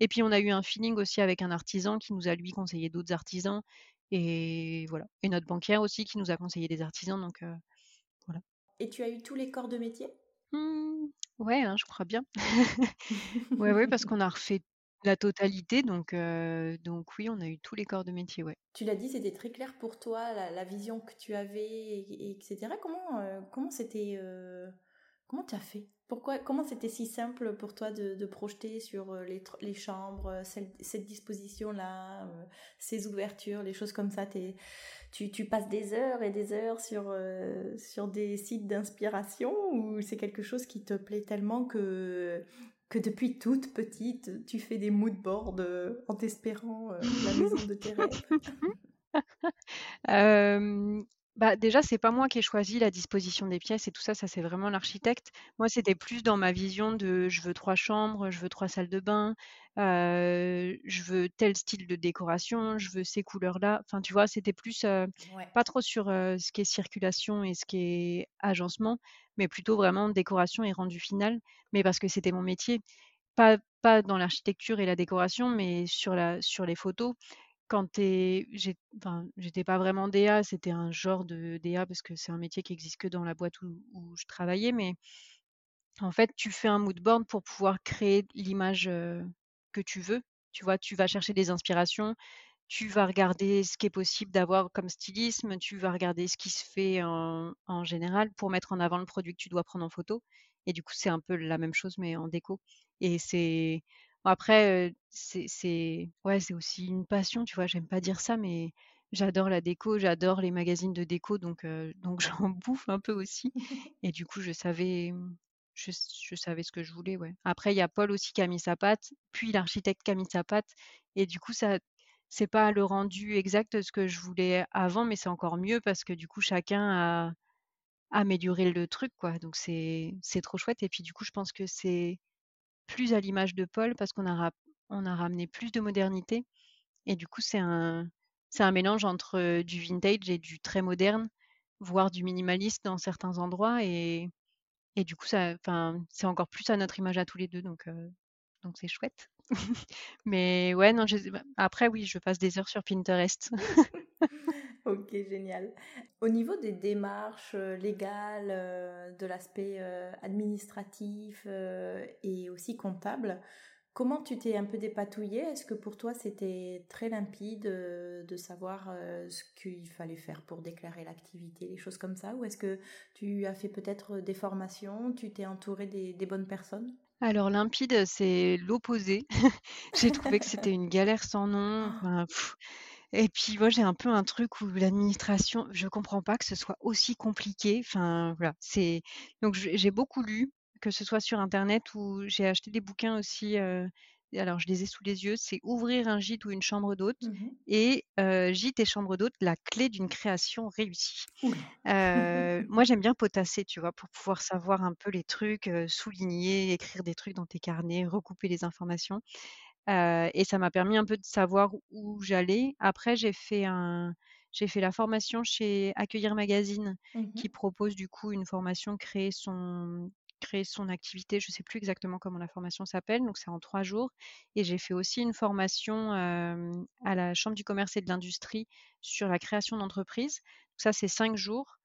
et puis, on a eu un feeling aussi avec un artisan qui nous a, lui, conseillé d'autres artisans. Et voilà. Et notre banquière aussi qui nous a conseillé des artisans. Donc, voilà. Et tu as eu tous les corps de métier? Mmh, Ouais, hein, je crois bien. ouais, ouais, parce qu'on a refait la totalité. Donc, donc, oui, on a eu tous les corps de métier. Ouais. Tu l'as dit, c'était très clair pour toi, la, vision que tu avais, et, etc. Comment comment c'était. comment tu as fait? Pourquoi, comment c'était si simple pour toi de, projeter sur euh, les, chambres, euh, cette, disposition-là, euh, ces ouvertures, les choses comme ça tu, tu, passes des heures et des heures sur, sur des sites d'inspiration ou c'est quelque chose qui te plaît tellement que, que depuis toute petite, tu fais des mood boards en t'espérant la maison de tes rêves? bah, déjà, c'est pas moi qui ai choisi la disposition des pièces et tout ça, ça c'est vraiment l'architecte. Moi, c'était plus dans ma vision de je veux trois chambres, je veux trois salles de bain, je veux tel style de décoration, je veux ces couleurs-là. Enfin, tu vois, c'était plus pas trop sur ce qui est circulation et ce qui est agencement, mais plutôt vraiment décoration et rendu final. Mais parce que c'était mon métier, pas, pas dans l'architecture et la décoration, mais sur, la, sur les photos quand j'étais pas vraiment DA, c'était un genre de DA parce que c'est un métier qui existe que dans la boîte où, je travaillais, mais en fait, tu fais un mood board pour pouvoir créer l'image que tu veux. Tu vois, tu vas chercher des inspirations, tu vas regarder ce qui est possible d'avoir comme stylisme, tu vas regarder ce qui se fait en, en, général pour mettre en avant le produit que tu dois prendre en photo. Et du coup, c'est un peu la même chose, mais en déco. Et c'est après, c'est ouais, aussi une passion, tu vois? J'aime pas dire ça, mais j'adore la déco, j'adore les magazines de déco, donc donc j'en bouffe un peu aussi. Et du coup, je savais, mmh, je, savais ce que je voulais, ouais. Après, il y a Paul aussi qui a mis sa patte, puis l'architecte qui a mis sa patte, et du coup, ça, c'est pas le rendu exact de ce que je voulais avant, mais c'est encore mieux parce que du coup, chacun a amélioré le truc, quoi. Donc c'est trop chouette. Et puis du coup, je pense que c'est plus à l'image de Paul parce qu'on a, ramené plus de modernité. Et du coup, c'est un, mélange entre du vintage et du très moderne, voire du minimaliste dans certains endroits. Et, du coup, c'est encore plus à notre image à tous les deux. Donc, donc c'est chouette. Mais ouais, non, après, oui, je passe des heures sur Pinterest. ok, génial. Au niveau des démarches légales, de l'aspect administratif et aussi comptable, Comment tu t'es un peu dépatouillé Est-ce que pour toi c'était très limpide euh, de savoir euh, ce qu'il fallait faire pour déclarer l'activité, les choses comme ça? Ou est-ce que tu as fait peut-être des formations, tu t'es entouré des, bonnes personnes? Alors limpide, c'est l'opposé. j'ai trouvé que c'était une galère sans nom. Et puis moi j'ai un peu un truc où l'administration, je comprends pas que ce soit aussi compliqué. Enfin voilà, c'est donc j'ai beaucoup lu que ce soit sur internet ou j'ai acheté des bouquins aussi. alors, je les ai sous les yeux. C'est Ouvrir un gîte ou une chambre d'hôte mmh et Gîte et chambre d'hôte, la clé d'une création réussie. moi, j'aime bien potasser, tu vois, pour pouvoir savoir un peu les trucs, souligner, écrire des trucs dans tes carnets, recouper les informations. Et ça m'a permis un peu de savoir où j'allais. Après, j'ai fait un, j'ai fait la formation chez Accueillir Magazine, mmh qui propose du coup une formation créer son créer son activité. Je ne sais plus exactement comment la formation s'appelle, donc c'est en trois jours. Et j'ai fait aussi une formation à la Chambre du commerce et de l'industrie sur la création d'entreprise. Ça, c'est cinq jours.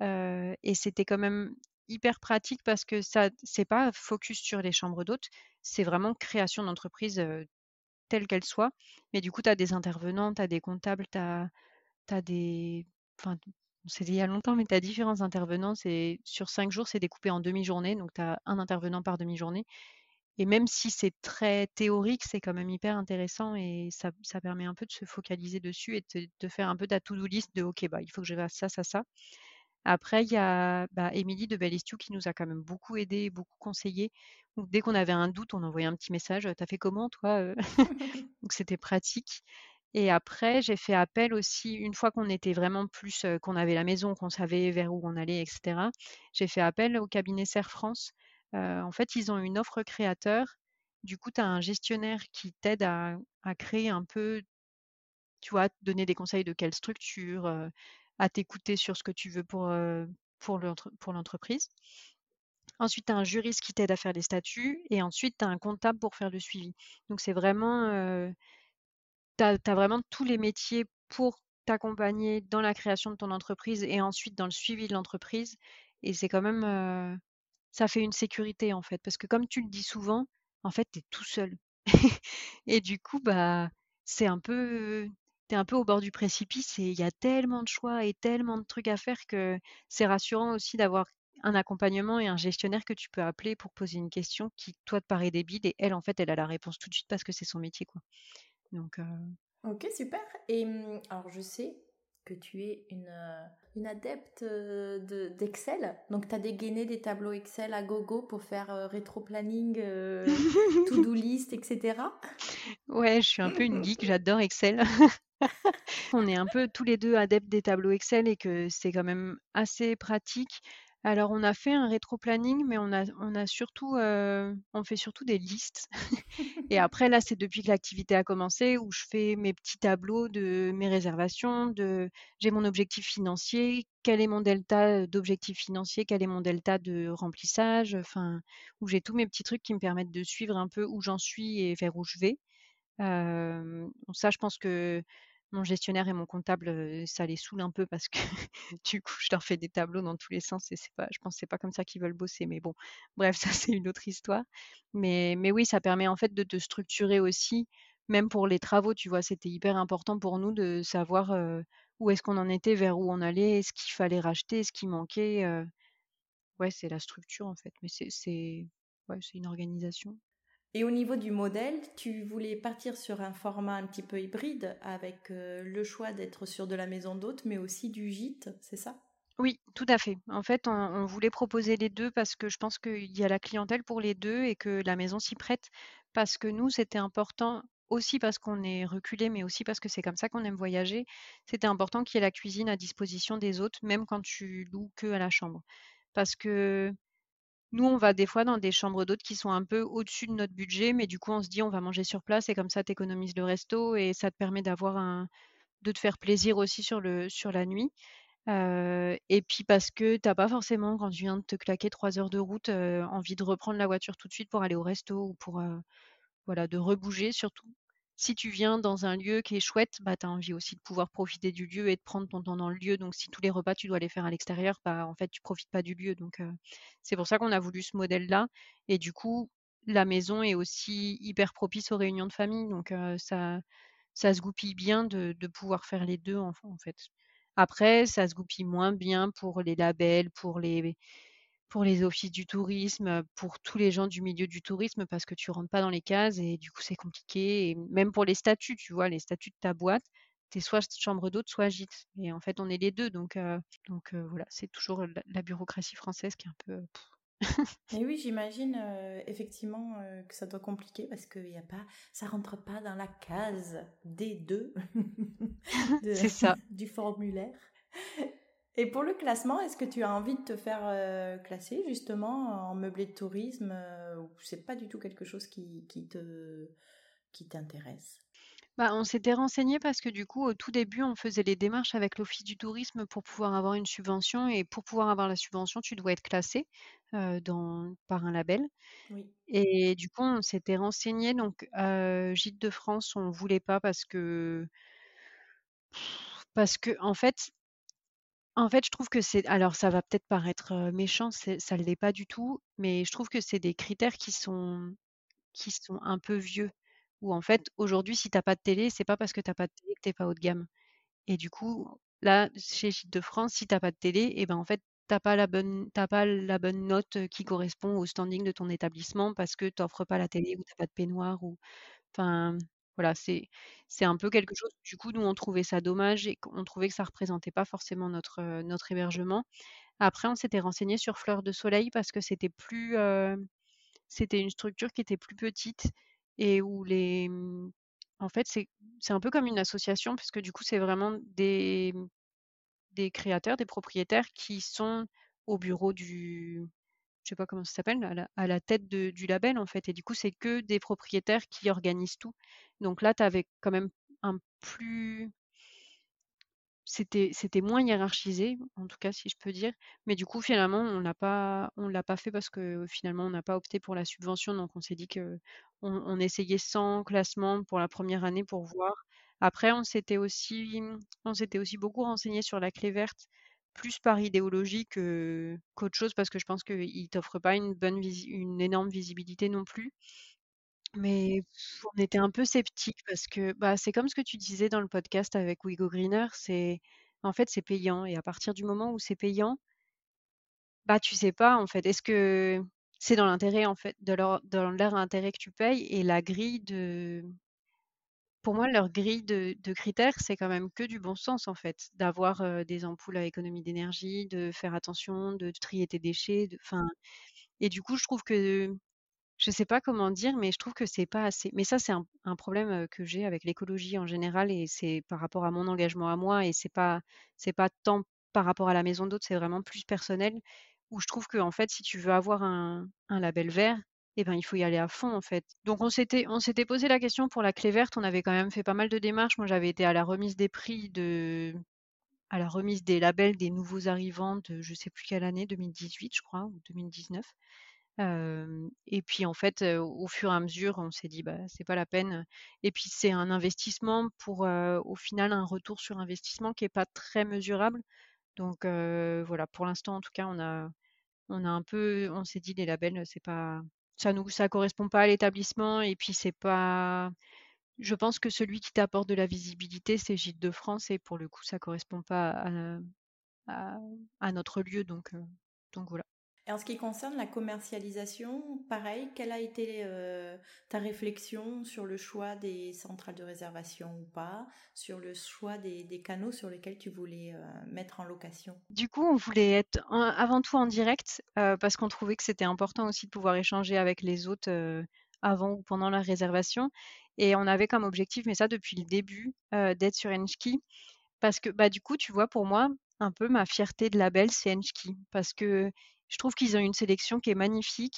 et c'était quand même hyper pratique parce que ça, c'est pas focus sur les chambres d'hôtes, c'est vraiment création d'entreprise telle qu'elle soit. Mais du coup, tu as des intervenants, tu as des comptables, tu as, des. Enfin, c'était il y a longtemps, mais tu as différents intervenants. C'est, sur cinq jours, c'est découpé en demi-journée. Donc, tu as un intervenant par demi-journée. Et même si c'est très théorique, c'est quand même hyper intéressant et ça, ça, permet un peu de se focaliser dessus et de, faire un peu ta to-do list de OK, bah, il faut que je fasse ça, ça, ça. Après, il y a bah, Émilie de Bellistiu qui nous a quand même beaucoup aidé, beaucoup conseillé. dès qu'on avait un doute, on envoyait un petit message T'as fait comment, toi Donc, c'était pratique. Et après, j'ai fait appel aussi, une fois qu'on était vraiment plus, qu'on avait la maison, qu'on savait vers où on allait, etc., j'ai fait appel au cabinet Serre France. en fait, ils ont une offre créateur. Du coup, tu as un gestionnaire qui t'aide à, créer un peu, tu vois, donner des conseils de quelle structure, à t'écouter sur ce que tu veux pour, pour l'entreprise. Ensuite, tu as un juriste qui t'aide à faire les statuts et ensuite, tu as un comptable pour faire le suivi. Donc, c'est vraiment tu as, vraiment tous les métiers pour t'accompagner dans la création de ton entreprise et ensuite dans le suivi de l'entreprise. Et c'est quand même, ça fait une sécurité en fait, parce que comme tu le dis souvent, en fait, tu es tout seul. et du coup, bah, c'est un peu, tu es un peu au bord du précipice et il y a tellement de choix et tellement de trucs à faire que c'est rassurant aussi d'avoir un accompagnement et un gestionnaire que tu peux appeler pour poser une question qui, toi, te paraît débile et elle, en fait, elle a la réponse tout de suite parce que c'est son métier, quoi. Donc, Ok, super. Et mmh, alors, je sais que tu es une, une adepte d'Excel. Donc, tu as dégainé des tableaux Excel à gogo pour faire rétro-planning, to-do list, etc. Ouais, je suis un peu une geek, j'adore Excel. on est un peu tous les deux adeptes des tableaux Excel et que c'est quand même assez pratique. Alors, on a fait un rétro-planning, mais on a, on a surtout, on fait surtout des listes. Et après, là, c'est depuis que l'activité a commencé où je fais mes petits tableaux de mes réservations, de j'ai mon objectif financier, quel est mon delta d'objectif financier, quel est mon delta de remplissage, enfin, où j'ai tous mes petits trucs qui me permettent de suivre un peu où j'en suis et vers où je vais. ça, je pense que mon gestionnaire et mon comptable, ça les saoule un peu parce que du coup, je leur fais des tableaux dans tous les sens et c'est pas, je pense que c'est pas comme ça qu'ils veulent bosser. Mais bon, bref, ça c'est une autre histoire. Mais, mais oui, ça permet en fait de te structurer aussi, même pour les travaux, tu vois, c'était hyper important pour nous de savoir où est-ce qu'on en était, vers où on allait, ce qu'il fallait racheter, ce qui manquait. Ouais, c'est la structure en fait, mais c'est ouais, une organisation. Et au niveau du modèle, tu voulais partir sur un format un petit peu hybride avec euh, le choix d'être sur de la maison d'hôte, mais aussi du gîte, c'est ça? Oui, tout à fait. En fait, on, voulait proposer les deux parce que je pense qu'il y a la clientèle pour les deux et que la maison s'y prête. Parce que nous, c'était important aussi parce qu'on est reculé, mais aussi parce que c'est comme ça qu'on aime voyager. C'était important qu'il y ait la cuisine à disposition des hôtes, même quand tu loues que à la chambre. Parce que nous, on va des fois dans des chambres d'hôtes qui sont un peu au-dessus de notre budget, mais du coup, on se dit on va manger sur place et comme ça, tu économises le resto et ça te permet d'avoir un de te faire plaisir aussi sur la nuit. Euh, et puis parce que tu pas forcément, quand tu viens de te claquer trois heures de route, euh, envie de reprendre la voiture tout de suite pour aller au resto ou pour euh, voilà, de rebouger surtout. Si tu viens dans un lieu qui est chouette, bah, tu as envie aussi de pouvoir profiter du lieu et de prendre ton temps dans le lieu. Donc si tous les repas tu dois les faire à l'extérieur, bah, en fait tu profites pas du lieu. Donc c'est pour ça qu'on a voulu ce modèle-là. Et du coup, la maison est aussi hyper propice aux réunions de famille. Donc ça, ça se goupille bien de, pouvoir faire les deux en fait. Après, ça se goupille moins bien pour les labels, pour les, pour les offices du tourisme, pour tous les gens du milieu du tourisme, parce que tu rentres pas dans les cases et du coup c'est compliqué. Et même pour les statuts, tu vois, les statuts de ta boîte, tu es soit chambre d'hôte, soit gîte. Et en fait, on est les deux. Donc, donc voilà, c'est toujours la, bureaucratie française qui est un peu. Et oui, j'imagine effectivement que ça doit compliquer parce que y a pas, ça rentre pas dans la case des deux c'est ça. du formulaire. Et pour le classement, est-ce que tu as envie de te faire euh, classer justement en meublé de tourisme euh, ou c'est pas du tout quelque chose qui, qui te qui t'intéresse? Bah, on s'était renseigné parce que du coup, au tout début, on faisait les démarches avec l'Office du tourisme pour pouvoir avoir une subvention. Et pour pouvoir avoir la subvention, tu dois être classé euh, dans, par un label. Oui. Et du coup, on s'était renseigné. Donc, Gîte de France, on voulait pas parce que parce que en fait, en fait, je trouve que c'est alors ça va peut-être paraître, méchant, ça ne l'est pas du tout, mais je trouve que c'est des critères qui sont qui sont un peu vieux. Où en fait, aujourd'hui, si tu as pas de télé, c'est pas parce que tu as pas de télé que tu pas haut de gamme. Et du coup, là, chez Gîtes de France, si tu as pas de télé et ben, en fait, tu pas la bonne pas la bonne note, qui correspond au standing de ton établissement parce que tu offres pas la télé ou tu pas de peignoir ou enfin voilà, c'est un peu quelque chose du coup, nous, on trouvait ça dommage et qu'on trouvait que ça représentait pas forcément notre, hébergement. Après, on s'était renseigné sur Fleurs de Soleil parce que c'était plus, c'était une structure qui était plus petite et où les mmh, en fait, c'est un peu comme une association puisque du coup, c'est vraiment des créateurs, des propriétaires qui sont au bureau du je sais pas comment ça s'appelle, à la, tête du label en fait. Et du coup, c'est que des propriétaires qui organisent tout. Donc là, tu avais quand même un plus. C'était, moins hiérarchisé, en tout cas, si je peux dire. Mais du coup, finalement, on l'a pas, on l'a pas fait parce que finalement, on n'a pas opté pour la subvention. Donc, on s'est dit que on, essayait sans classement pour la première année pour voir. Après, on s'était aussi, on s'était aussi beaucoup renseigné sur la clé verte plus par idéologie qu'autre chose parce que je pense qu'il t'offre pas une bonne une énorme visibilité non plus. Mais on était un peu sceptique parce que bah, c'est comme ce que tu disais dans le podcast avec Wigo Greener, c'est en fait c'est payant et à partir du moment où c'est payant, bah tu sais pas en fait, est-ce que c'est dans l'intérêt en fait de leur dans leur intérêt que tu payes et la grille de pour moi, leur grille de, critères, c'est quand même que du bon sens, en fait, d'avoir des ampoules à économie d'énergie, de faire attention, de, trier tes déchets. De, et du coup, je trouve que, je ne sais pas comment dire, mais je trouve que c'est pas assez. Mais ça, c'est un, problème que j'ai avec l'écologie en général, et c'est par rapport à mon engagement à moi, et c'est pas, pas tant par rapport à la maison d'hôte, c'est vraiment plus personnel, où je trouve que, en fait, si tu veux avoir un label vert, eh ben, il faut y aller à fond en fait. Donc on s'était posé la question pour la clé verte, on avait quand même fait pas mal de démarches. Moi j'avais été à la remise des prix de à la remise des labels des nouveaux arrivants de je sais plus quelle année, 2018 je crois ou 2019. et puis en fait, au fur et à mesure, on s'est dit bah c'est pas la peine. Et puis c'est un investissement pour au final un retour sur investissement qui est pas très mesurable. Donc voilà, pour l'instant en tout cas, on a on a un peu, on s'est dit les labels, c'est pas ça nous ça correspond pas à l'établissement et puis c'est pas je pense que celui qui t'apporte de la visibilité, c'est Gîtes de France et pour le coup, ça correspond pas à, notre lieu donc, donc voilà. Et en ce qui concerne la commercialisation, pareil, quelle a été euh, ta réflexion sur le choix des centrales de réservation ou pas, sur le choix des, canaux sur lesquels tu voulais euh, mettre en location? Du coup, on voulait être avant tout en direct euh, parce qu'on trouvait que c'était important aussi de pouvoir échanger avec les hôtes avant ou pendant la réservation. Et on avait comme objectif, mais ça depuis le début, d'être sur Enchki. Parce que bah, du coup, tu vois, pour moi, un peu ma fierté de label, c'est Enchki, parce que je trouve qu'ils ont une sélection qui est magnifique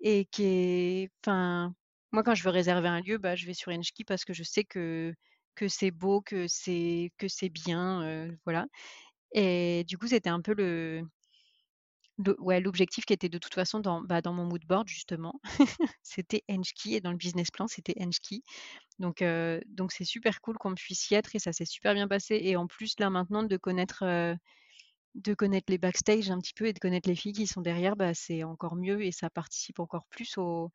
et qui est, enfin, moi quand je veux réserver un lieu, bah, je vais sur Enchki parce que je sais que que c'est beau, que c'est que c'est bien, euh, voilà. Et du coup, c'était un peu le, ouais, l'objectif qui était de toute façon dans, bah, dans mon mood board justement, c'était Enchki et dans le business plan, c'était Enchki. Donc, euh, donc c'est super cool qu'on puisse y être et ça s'est super bien passé. Et en plus, là maintenant, de connaître, euh, de connaître les backstage un petit peu et de connaître les filles qui sont derrière, bah, c'est encore mieux et ça participe encore plus au,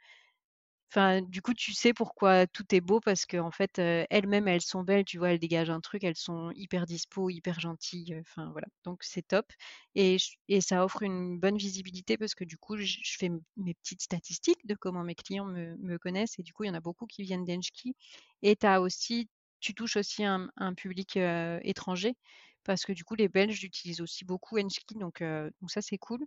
Enfin, du coup, tu sais pourquoi tout est beau parce qu'en fait, elles-mêmes, elles sont belles, tu vois, elles dégagent un truc, elles sont hyper dispo, hyper gentilles, enfin voilà. Donc c'est top et et ça offre une bonne visibilité parce que du coup, je fais mes petites statistiques de comment mes clients me connaissent et du coup, il y en a beaucoup qui viennent d'Enchki et tu aussi tu touches aussi un public, étranger parce que du coup, les Belges utilisent aussi beaucoup Enchki donc ça, c'est cool.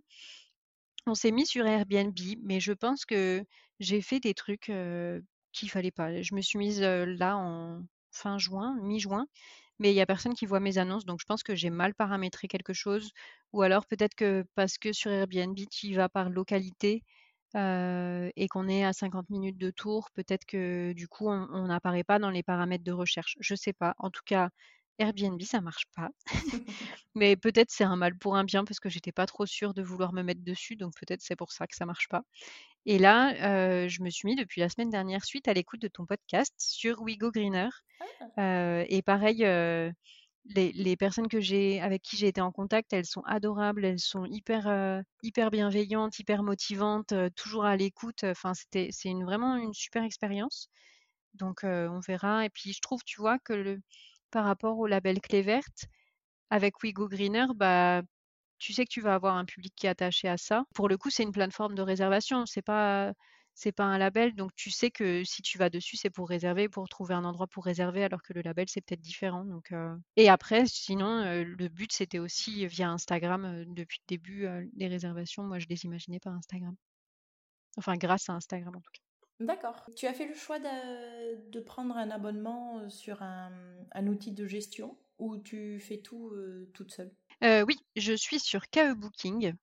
On s'est mis sur Airbnb, mais je pense que j'ai fait des trucs, qu'il qu'il fallait pas. Je me suis mise, là en fin juin, mi-juin, mais il y a personne qui voit mes annonces, donc je pense que j'ai mal paramétré quelque chose ou alors peut-être que parce que sur Airbnb, tu y vas par localité, et qu'on est à 50 minutes de tour, peut-être que du coup on n'apparaît pas dans les paramètres de recherche. Je sais pas. En tout cas, Airbnb, ça marche pas. Mais peut-être c'est un mal pour un bien parce que j'étais pas trop sûre de vouloir me mettre dessus, donc peut-être c'est pour ça que ça marche pas. Et là, je me suis mis depuis la semaine dernière suite à l'écoute de ton podcast sur We Go Greener. Ah. et pareil, les, personnes que j'ai avec qui j'ai été en contact, elles sont adorables, elles sont hyper hyper bienveillantes, hyper motivantes, toujours à l'écoute. Enfin, c'était c'est une, vraiment une super expérience. Donc on verra. Et puis je trouve, tu vois, que le, par rapport au label Clé Verte, avec We Go Greener, bah tu sais que tu vas avoir un public qui est attaché à ça. Pour le coup, c'est une plateforme de réservation, c'est pas pas un label, donc tu sais que si tu vas dessus, c'est pour réserver, pour trouver un endroit pour réserver, alors que le label c'est peut-être différent. Donc euh. et après, sinon, euh, le but c'était aussi via Instagram euh, depuis le début les réservations. Moi, je les imaginais par Instagram. Enfin, grâce à Instagram en tout cas. D'accord. Tu as fait le choix de, prendre un abonnement sur un, outil de gestion ou tu fais tout toute seule? Euh, oui, je suis sur KE Booking.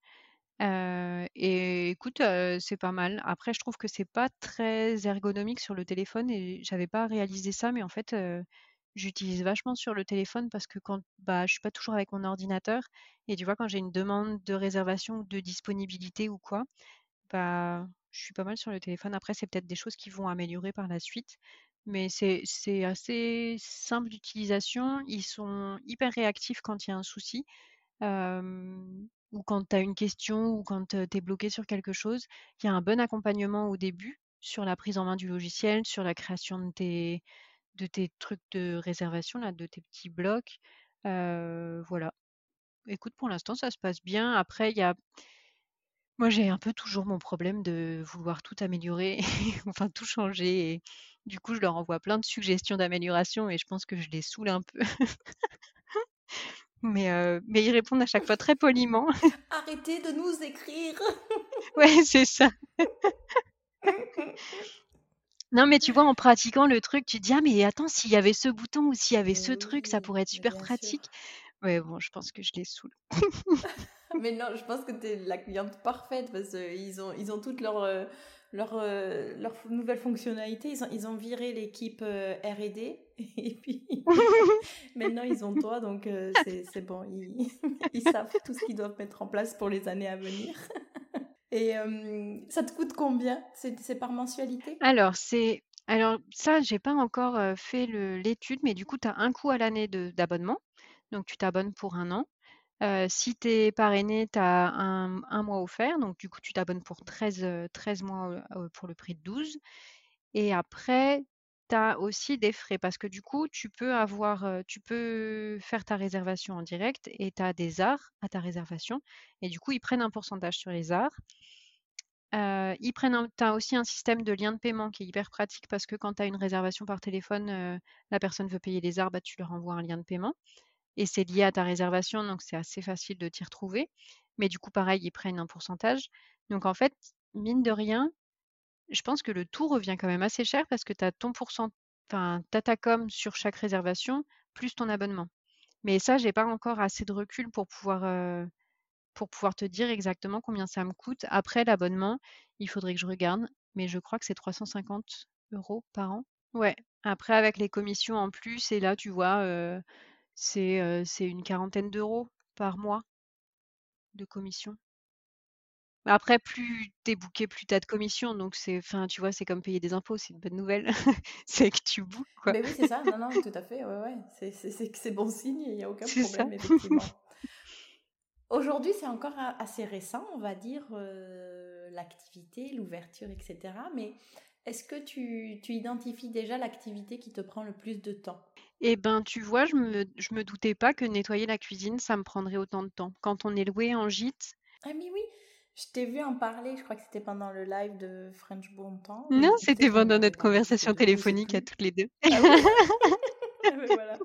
Euh, et écoute, euh, c'est pas mal. Après, je trouve que c'est pas très ergonomique sur le téléphone et j'avais pas réalisé ça, mais en fait, j'utilise vachement sur le téléphone parce que quand bah, je suis pas toujours avec mon ordinateur et tu vois, quand j'ai une demande de réservation ou de disponibilité ou quoi, bah, je suis pas mal sur le téléphone. Après, c'est peut-être des choses qui vont améliorer par la suite, mais c'est assez simple d'utilisation. Ils sont hyper réactifs quand il y a un souci ou quand tu as une question ou quand tu es bloqué sur quelque chose. Il y a un bon accompagnement au début sur la prise en main du logiciel, sur la création de tes, trucs de réservation, de tes petits blocs. voilà. Écoute, pour l'instant, ça se passe bien. Après, il y a moi, j'ai un peu toujours mon problème de vouloir tout améliorer, enfin tout changer. Et du coup, je leur envoie plein de suggestions d'amélioration et je pense que je les saoule un peu. mais, euh, mais ils répondent à chaque fois très poliment. Arrêtez de nous écrire. ouais, c'est ça. Non, mais tu vois, en pratiquant le truc, tu te dis, ah, mais attends, s'il y avait ce bouton ou s'il y avait ce truc, ça pourrait être super pratique. Ouais, bon, je pense que je les saoule. Mais non, je pense que tu es la cliente parfaite parce qu'ils ont, ils ont toutes leurs euh, leur, euh, leur nouvelles fonctionnalités. Ils ont, ils ont viré l'équipe euh, RD et puis maintenant ils ont toi, donc c'est bon. Ils, ils, savent tout ce qu'ils doivent mettre en place pour les années à venir. Et ça te coûte combien? C'est par mensualité? Alors, c'est. Alors, ça, j'ai pas encore fait l'étude, mais du coup, tu as un coût à l'année d'abonnement. Donc, tu t'abonnes pour un an si tu es parrainé, tu as un, mois offert. Donc, du coup, tu t'abonnes pour 13, 13 mois pour le prix de 12. Et après, tu as aussi des frais parce que du coup, tu peux avoir, tu peux faire ta réservation en direct et tu as des arts à ta réservation. Et du coup, ils prennent un pourcentage sur les arts. ils prennent tu as aussi un système de lien de paiement qui est hyper pratique parce que quand tu as une réservation par téléphone, la personne veut payer les arts, bah, tu leur envoies un lien de paiement et c'est lié à ta réservation, donc c'est assez facile de t'y retrouver. Mais du coup, pareil, ils prennent un pourcentage. Donc en fait, mine de rien, je pense que le tout revient quand même assez cher parce que tu as ton pourcent, enfin, ta com sur chaque réservation plus ton abonnement. Mais ça, j'ai pas encore assez de recul pour pouvoir, heu, pour pouvoir te dire exactement combien ça me coûte. Après l'abonnement, il faudrait que je regarde, mais je crois que c'est 350 euros par an. Ouais, après avec les commissions en plus et là, tu vois, heu, c'est, une quarantaine d'euros par mois de commission. Après, plus tu es booké, plus tu as de commission, donc c'est enfin, tu vois, c'est comme payer des impôts, c'est une bonne nouvelle. C'est que tu bookes, quoi. Beh oui, c'est ça. Non, non, tout à fait, ouais, ouais. C'est c'est c'est que c'est bon signe, il y a aucun problème, effectivement. Aujourd'hui, c'est encore assez récent, on va dire, l'activité, l'ouverture et cetera, mais est-ce que tu tu identifies déjà l'activité qui te prend le plus de temps? Et ben, tu vois, je me je me doutais pas que nettoyer la cuisine, ça me prendrait autant de temps. Quand on est loué en gîte Ah mais oui, je t'ai vu en parler, je crois que c'était pendant le live de French Bontemps Non, c'était pendant notre conversation téléphonique à toutes les 2. Ah oui? Ah voilà.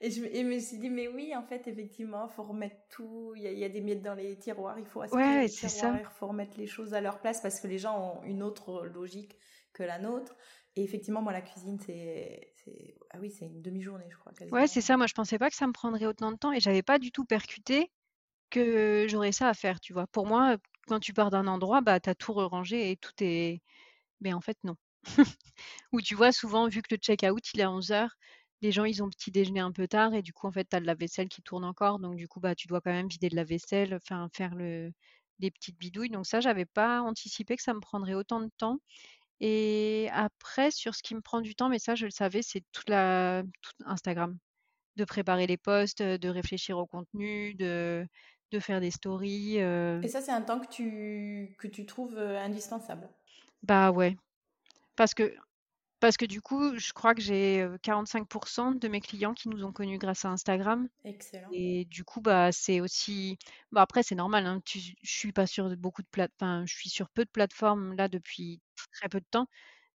Et je me et je me suis dit: «Mais oui, en fait, effectivement, faut remettre tout, il y a il y a des miettes dans les tiroirs, il faut aspirer Ouais, les ça. tiroirs, il faut remettre les choses à leur place», parce que les gens ont une autre logique que la nôtre et effectivement, moi, la cuisine, c'est ah oui, c'est une demi-journée, je crois, Ouais, c'est ça. Moi, je pensais pas que ça me prendrait autant de temps et j'avais pas du tout percuté que j'aurais ça à faire, tu vois? Pour moi, quand tu pars d'un endroit, bah, tu as tout rerangé et tout est mais en fait, non. Ou tu vois, souvent, vu que le check-out, il est à 11:00, les gens, ils ont petit déjeuné un peu tard et du coup, en fait, tu as le lave-vaisselle qui tourne encore, donc du coup, bah, tu dois quand même vider le lave-vaisselle, enfin, faire le les petites bidouilles, donc ça, j'avais pas anticipé que ça me prendrait autant de temps et après, sur ce qui me prend du temps, mais ça, je le savais, c'est toute la tout Instagram. De préparer les posts, de réfléchir au contenu, de de faire des stories, heu Et ça, c'est un temps que tu que tu trouves, indispensable? Bah, ouais, parce que parce que du coup, je crois que j'ai, heu, 45% de mes clients qui nous ont connus grâce à Instagram Excellent. et du coup, bah, c'est aussi bah, après c'est normal, hein, tu je suis pas sur beaucoup de plate enfin, je suis sur peu de plateformes là depuis très peu de temps,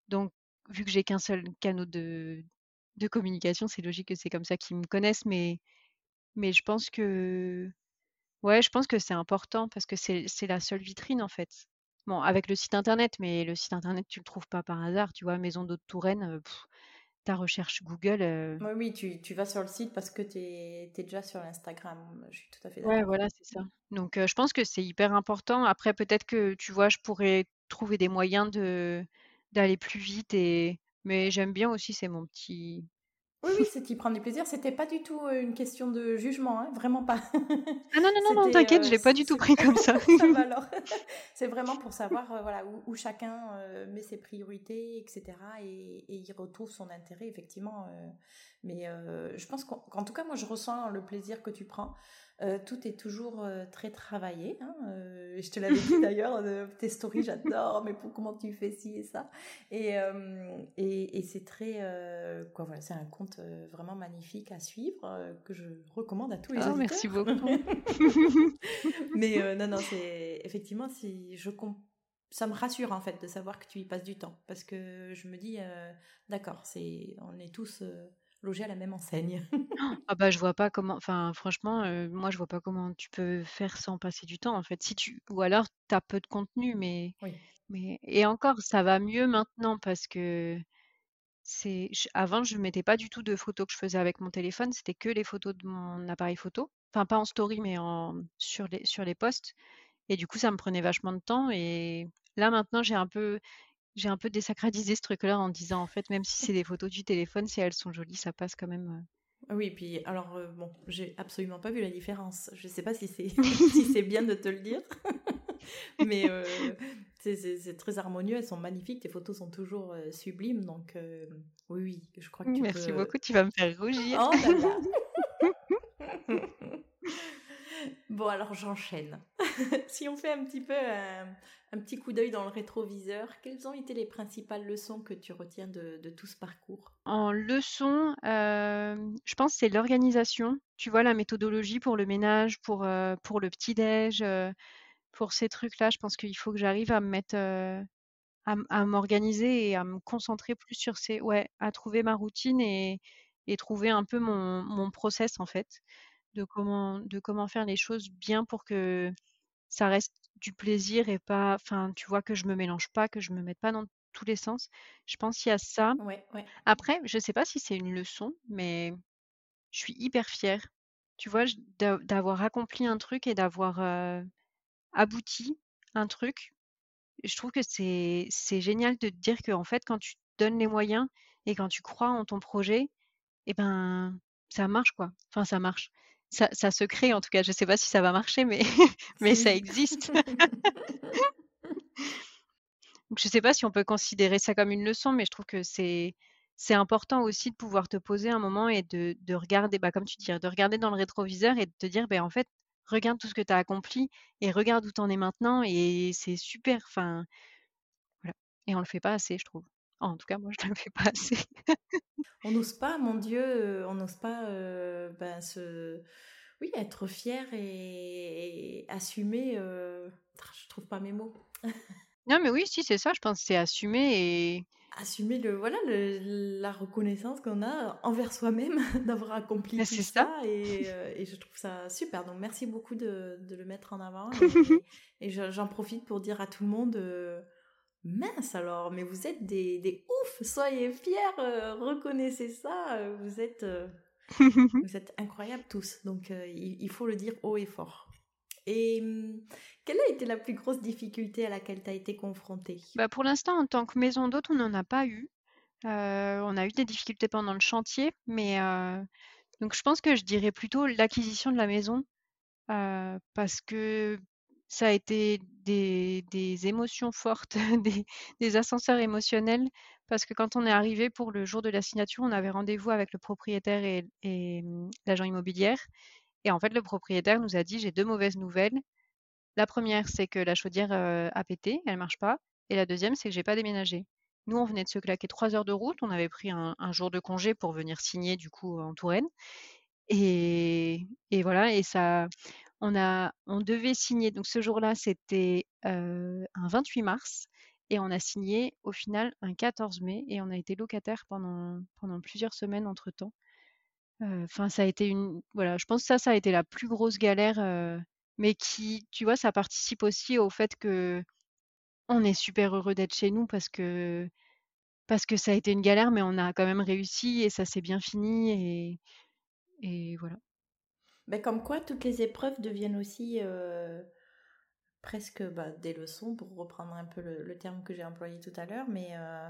donc vu que j'ai qu'un seul canaux de de communication, c'est logique que c'est comme ça qu'ils me connaissent, mais mais je pense que ouais, je pense que c'est important parce que c'est c'est la seule vitrine, en fait. Bon, avec le site internet, mais le site internet, tu le trouves pas par hasard, tu vois? Maison d'hôte Touraine, heu, ta recherche Google, Oui, oui, tu tu vas sur le site parce que tu es déjà sur Instagram, je suis tout à fait Ouais, d'accord. voilà, c'est ça. Donc je pense que c'est hyper important. Après peut-être que, tu vois, je pourrais trouver des moyens de d'aller plus vite et mais j'aime bien aussi, c'est mon petit Oui, oui, c'est y prends du plaisir. C'était pas du tout, heu, une question de jugement, hein, vraiment pas. ah non, non, non, non, t'inquiète, je heu, l'ai pas du tout pris comme ça. ça va alors. C'est vraiment pour savoir, heu, voilà, où où chacun, heu, met ses priorités et cetera et et y retrouve son intérêt effectivement, mais je pense qu'en qu'en tout cas, moi, je ressens le plaisir que tu prends. Heu, tout est toujours, heu, très travaillé, hein, heu, je te l'avais dit d'ailleurs, tes stories, j'adore, mais pour comment tu fais ci et ça et et et c'est très, quoi, voilà, c'est un compte, vraiment magnifique à suivre, que je recommande à tous les Oh, merci beaucoup. Mais non, non, c'est effectivement, si je ça me rassure, en fait, de savoir que tu y passes du temps parce que je me dis, «D'accord, c'est on est tous, logés à la même enseigne». Ah bah, je vois pas comment enfin franchement, heu, moi je vois pas comment tu peux faire sans passer du temps en fait. Si tu ou alors tu as peu de contenu mais Oui. mais et encore ça va mieux maintenant parce que c'est avant je mettais pas du tout de photos que je faisais avec mon téléphone, c'était que les photos de mon appareil photo. Enfin pas en story mais en sur les sur les posts et du coup ça me prenait vachement de temps et là maintenant j'ai un peu j'ai un peu désacralisé ce truc-là en disant en fait même si c'est des photos du téléphone, si elles sont jolies, ça passe quand même, heu Oui, puis alors, heu, bon, j'ai absolument pas vu la différence. Je sais pas si c'est si c'est bien de te le dire, mais heu, c'est très harmonieux, elles sont magnifiques, tes photos sont toujours, heu, sublimes donc oui, oui, je crois que tu Merci peux beaucoup, tu vas me faire rougir. oh là! Bon alors j'enchaîne. Si on fait un petit peu un un petit coup d'œil dans le rétroviseur, quelles ont été les principales leçons que tu retiens de de tout ce parcours? En leçon, hem, je pense c'est l'organisation. Tu vois, la méthodologie pour le ménage, pour, heu, pour le petit déj, heu, pour ces trucs-là, je pense qu'il faut que j'arrive à me mettre, à à m'organiser et à me concentrer plus sur ces ouais, à trouver ma routine et et trouver un peu mon mon process, en fait, de comment de comment faire les choses bien pour que ça reste du plaisir et pas enfin, tu vois, que je me mélange pas, que je me mette pas dans tous les sens. Je pense qu'il y a ça. Ouais, ouais. Après, je sais pas si c'est une leçon, mais je suis hyper fière. Tu vois, d'avoir accompli un truc et d'avoir abouti un truc. Je trouve que c'est génial de te dire que en fait, quand tu donnes les moyens et quand tu crois en ton projet, et ben ça marche quoi. Enfin, ça marche. Ça, ça se crée en tout cas. Je sais pas si ça va marcher, mais, mais ça existe. Donc, je sais pas si on peut considérer ça comme une leçon, mais je trouve que c'est c'est important aussi de pouvoir te poser un moment et de, de regarder, bah, comme tu dis, de regarder dans le rétroviseur et de te dire, ben en fait, regarde tout ce que tu as accompli et regarde où tu en es maintenant et c'est super. Enfin, voilà. Et on le fait pas assez, je trouve. En tout cas, moi, je ne le fais pas assez. on n'ose pas, mon Dieu, on n'ose pas ben, se... oui, être fier et, assumer. Je trouve pas mes mots. non, mais oui, si, c'est ça. Je pense que c'est assumer et assumer le voilà le, la reconnaissance qu'on a envers soi-même d'avoir accompli tout ça, Et, et, je trouve ça super donc merci beaucoup de, de le mettre en avant et, j'en profite pour dire à tout le monde mince alors, mais vous êtes des, des ouf, soyez fiers, euh, reconnaissez ça, euh, vous êtes, euh, vous êtes incroyables tous, donc il, faut le dire haut et fort. Et hum, quelle a été la plus grosse difficulté à laquelle tu as été confrontée? Bah Pour l'instant, en tant que maison d'hôte, on n'en a pas eu. on a eu des difficultés pendant le chantier, mais donc je pense que je dirais plutôt l'acquisition de la maison, parce que ça a été des, des émotions fortes, des, ascenseurs émotionnels, parce que quand on est arrivé pour le jour de la signature, on avait rendez-vous avec le propriétaire et, mmh, l'agent immobilière. Et en fait, le propriétaire nous a dit, j'ai deux mauvaises nouvelles. La première, c'est que la chaudière a pété, elle marche pas. Et la deuxième, c'est que j'ai pas déménagé. Nous, on venait de se claquer trois heures de route. On avait pris un, jour de congé pour venir signer du coup en Touraine. Et, voilà, et ça, on, a, on devait signer, donc ce jour-là, c'était un 28 mars, et on a signé au final un 14 mai, et on a été locataire pendant, plusieurs semaines entre-temps. Enfin, ça a été une. Voilà, je pense que ça, ça a été la plus grosse galère, mais qui, tu vois, ça participe aussi au fait que on est super heureux d'être chez nous parce que parce que ça a été une galère, mais on a quand même réussi et ça s'est bien fini et voilà. Mais comme quoi, toutes les épreuves deviennent aussi euh, presque bah, des leçons, pour reprendre un peu le, terme que j'ai employé tout à l'heure. Mais euh,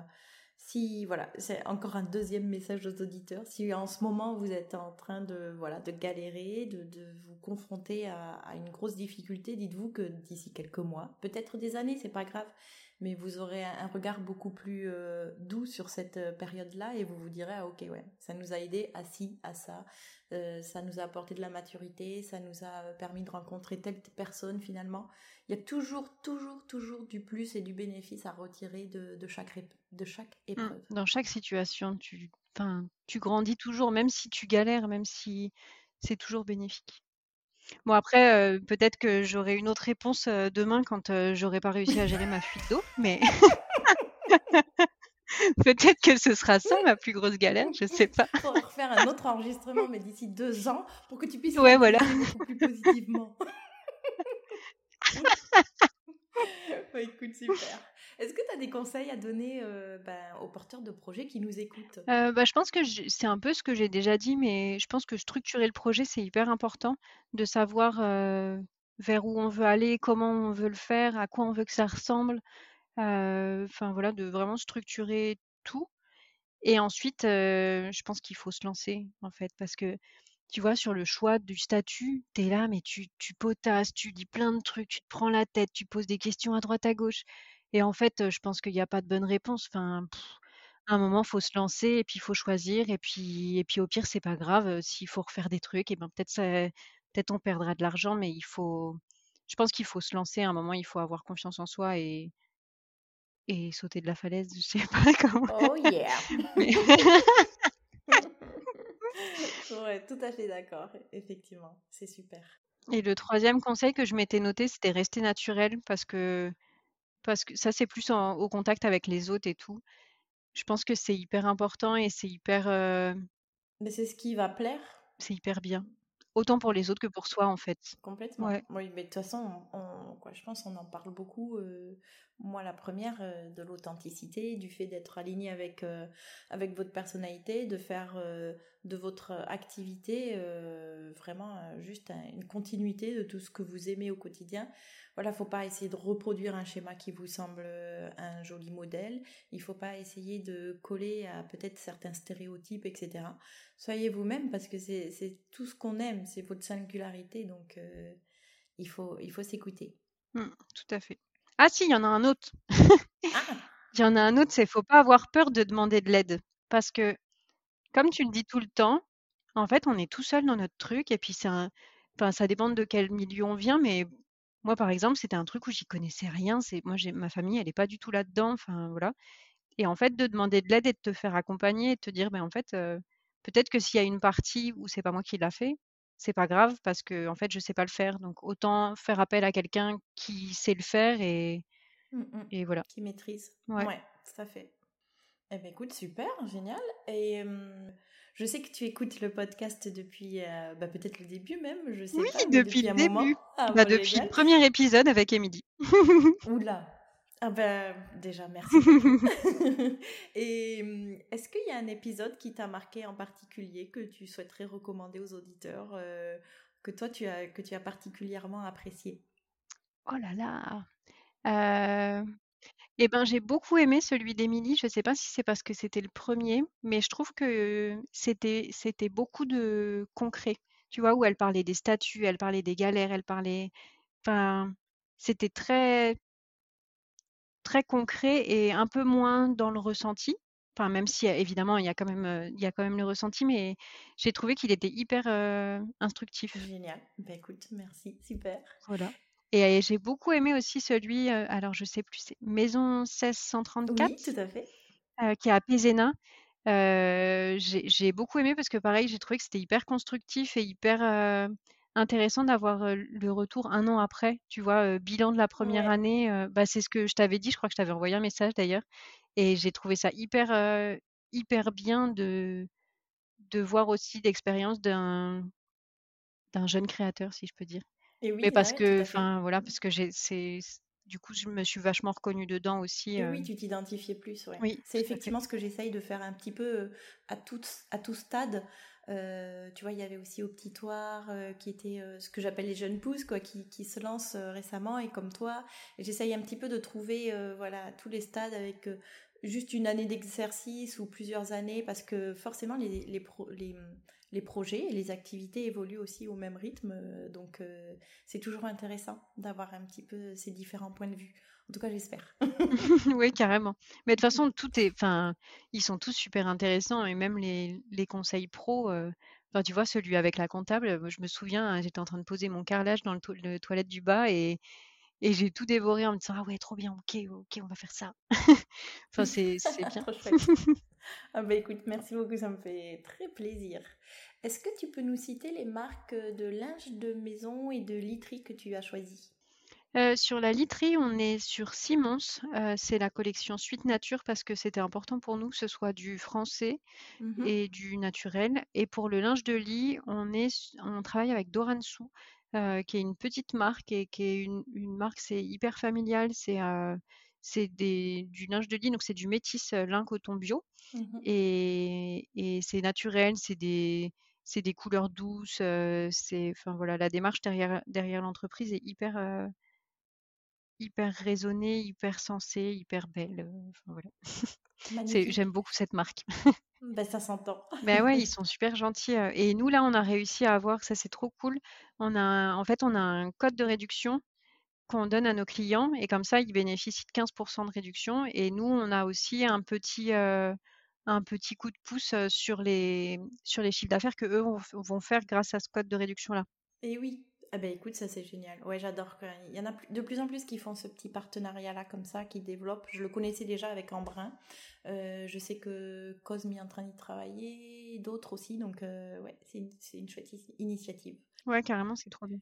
si, voilà, c'est encore un deuxième message aux auditeurs. Si en ce moment vous êtes en train de, voilà, de galérer, de, de vous confronter à, à, une grosse difficulté, dites-vous que d'ici quelques mois, peut-être des années, c'est pas grave, mais vous aurez un regard beaucoup plus euh, doux sur cette euh, période-là et vous vous direz ah, ok ouais ça nous a aidé à ci à ça euh, ça nous a apporté de la maturité ça nous a permis de rencontrer telle personne finalement. Il y a toujours toujours toujours du plus et du bénéfice à retirer de, de chaque de chaque mmh. épreuve. Dans chaque situation tu enfin tu grandis toujours même si tu galères même si c'est toujours bénéfique Bon après, peut-être que j'aurai une autre réponse, demain quand, j'aurai pas réussi à gérer ma fuite d'eau, mais peut-être que ce sera ça ma plus grosse galère, je sais pas. Faudra refaire un autre enregistrement, mais d'ici deux ans pour que tu puisses Ouais, voilà. beaucoup plus positivement. Bah, écoute, super. Est-ce que tu as des conseils à donner euh, ben, aux porteurs de projets qui nous écoutent? Euh, bah, Je pense que c'est un peu ce que j'ai déjà dit, mais je pense que structurer le projet, c'est hyper important de savoir euh, vers où on veut aller, comment on veut le faire, à quoi on veut que ça ressemble. Enfin voilà, de vraiment structurer tout. Et ensuite, je pense qu'il faut se lancer, en fait, parce que tu vois, sur le choix du statut, tu es là, mais tu, tu potasses, tu dis plein de trucs, tu te prends la tête, tu poses des questions à droite à gauche. Et en fait, je pense qu'il n'y a pas de bonne réponse. Enfin, à un moment, il faut se lancer et puis il faut choisir. Et puis, et puis au pire, c'est pas grave. S'il faut refaire des trucs, et ben peut-être ça, peut-être on perdra de l'argent, mais il faut. Je pense qu'il faut se lancer. À un moment, il faut avoir confiance en soi et et sauter de la falaise. Je sais pas comment. Oh yeah. ouais, tout à fait d'accord. Effectivement, c'est super. Et le troisième conseil que je m'étais noté, c'était rester naturel parce que parce que ça, c'est plus au contact avec les autres et tout. Je pense que c'est hyper important et c'est hyper. Mais c'est ce qui va plaire. C'est hyper bien. Autant pour les autres que pour soi, en fait. Complètement. Oui, mais de toute façon, on, quoi, je pense qu'on en parle beaucoup. Moi, la première, de l'authenticité, du fait d'être aligné avec, avec votre personnalité, de faire de votre activité, vraiment juste une continuité de tout ce que vous aimez au quotidien. Voilà, faut pas essayer de reproduire un schéma qui vous semble un joli modèle. Il faut pas essayer de coller à peut-être certains stéréotypes, etc. Soyez vous-même parce que c'est tout ce qu'on aime, c'est votre singularité, donc il faut il faut s'écouter. Mmh, tout à fait. Ah si, il y en a un autre. Ah! Il y en a un autre, c'est faut pas avoir peur de demander de l'aide. Parce que, comme tu le dis tout le temps, en fait, on est tout seul dans notre truc et puis c'est un enfin, ça dépend de quel milieu on vient, mais moi, par exemple, c'était un truc où j'y connaissais rien. C'est moi, j'ai ma famille, elle est pas du tout là-dedans, enfin voilà. Et en fait, de demander de l'aide et de te faire accompagner et de te dire: «Ben, en fait, peut-être que s'il y a une partie où c'est pas moi qui l'a fait, c'est pas grave parce que en fait, je sais pas le faire, donc autant faire appel à quelqu'un qui sait le faire et mmh, et voilà». Qui maîtrise. Ouais. À fait. Eh ben écoute, super, génial et je sais que tu écoutes le podcast depuis bah, peut-être le début même, je sais Oui, pas, depuis le début. Ah bah, depuis le premier épisode avec Émilie. Ouh Ah ben déjà merci. Et est-ce qu'il y a un épisode qui t'a marqué en particulier que tu souhaiterais recommander aux auditeurs, que toi tu as que tu as particulièrement apprécié? Oh là là! Eh ben, j'ai beaucoup aimé celui d'Émilie. Je ne sais pas si c'est parce que c'était le premier, mais je trouve que c'était c'était beaucoup de concret. Tu vois, où elle parlait des statuts, elle parlait des galères, elle parlait enfin, c'était très très concret et un peu moins dans le ressenti. Enfin, même si évidemment il y a quand même, il y a quand même le ressenti, mais j'ai trouvé qu'il était hyper, instructif. Génial. Ben écoute, merci, super. Voilà. Et j'ai beaucoup aimé aussi celui, alors je sais plus, c'est Maison 1634 Oui, tout à fait. qui est à Pézena. j'ai beaucoup aimé parce que pareil, j'ai trouvé que c'était hyper constructif et hyper, intéressant d'avoir, le retour un an après. Tu vois, bilan de la première année, bah, c'est ce que je t'avais dit, je crois que je t'avais envoyé un message d'ailleurs et j'ai trouvé ça hyper, hyper bien de de voir aussi l'expérience d'un d'un jeune créateur, si je peux dire. Mais parce que, enfin voilà, parce que j'ai, c'est, du coup, je me suis vachement reconnue dedans aussi. Et oui, tu t'identifiais plus, ouais. Oui, c'est effectivement ce que j'essaye de faire un petit peu à tout, à tout stade. Tu vois, il y avait aussi au petit toit qui était ce que j'appelle les jeunes pousses, quoi, qui, qui se lancent récemment et comme toi. J'essaye un petit peu de trouver, voilà, tous les stades avec juste une année d'exercice ou plusieurs années, parce que forcément les, les, les, les projets et les activités évoluent aussi au même rythme. Euh, donc, euh, c'est toujours intéressant d'avoir un petit peu ces différents points de vue. En tout cas, j'espère. oui, carrément. Mais de toute façon, tout est, enfin, ils sont tous super intéressants et même les, les conseils pro. Euh, enfin, tu vois, celui avec la comptable, je me souviens, hein, j'étais en train de poser mon carrelage dans le, le toilette du bas et, et j'ai tout dévoré en me disant ah ouais trop bien ok ok on va faire ça enfin c'est bien ah bah écoute merci beaucoup ça me fait très plaisir est-ce que tu peux nous citer les marques de linge de maison et de literie que tu as choisies? Euh, sur la literie, on est sur Simons. Euh, c'est la collection Suite Nature parce que c'était important pour nous que ce soit du français mmh et du naturel. Et pour le linge de lit, on, est, on travaille avec Doransou, euh, qui est une petite marque et qui est une, marque, c'est hyper familial. C'est c'est du linge de lit, donc c'est du métis lin coton bio. Mmh et, et c'est naturel, c'est des, c'est des couleurs douces. c'est, enfin voilà, la démarche derrière, derrière l'entreprise est hyper, hyper raisonnée, hyper sensée, hyper belle. Enfin, voilà. J'aime beaucoup cette marque. Ben, ça s'entend. Ben ouais, ils sont super gentils. Et nous, là, on a réussi à avoir, ça c'est trop cool. On a, en fait, on a un code de réduction qu'on donne à nos clients et comme ça, ils bénéficient de 15% de réduction. Et nous, on a aussi un petit, un petit coup de pouce sur les, sur les chiffres d'affaires que eux vont, faire grâce à ce code de réduction-là. Et oui, ah ben écoute, ça c'est génial. Ouais, j'adore. Il y en a de plus en plus qui font ce petit partenariat-là comme ça, qui développent. Je le connaissais déjà avec Embrun. Euh, je sais que Cosme est en train d'y travailler, d'autres aussi. Donc ouais, c'est une, une chouette initiative. Ouais, carrément, c'est trop bien.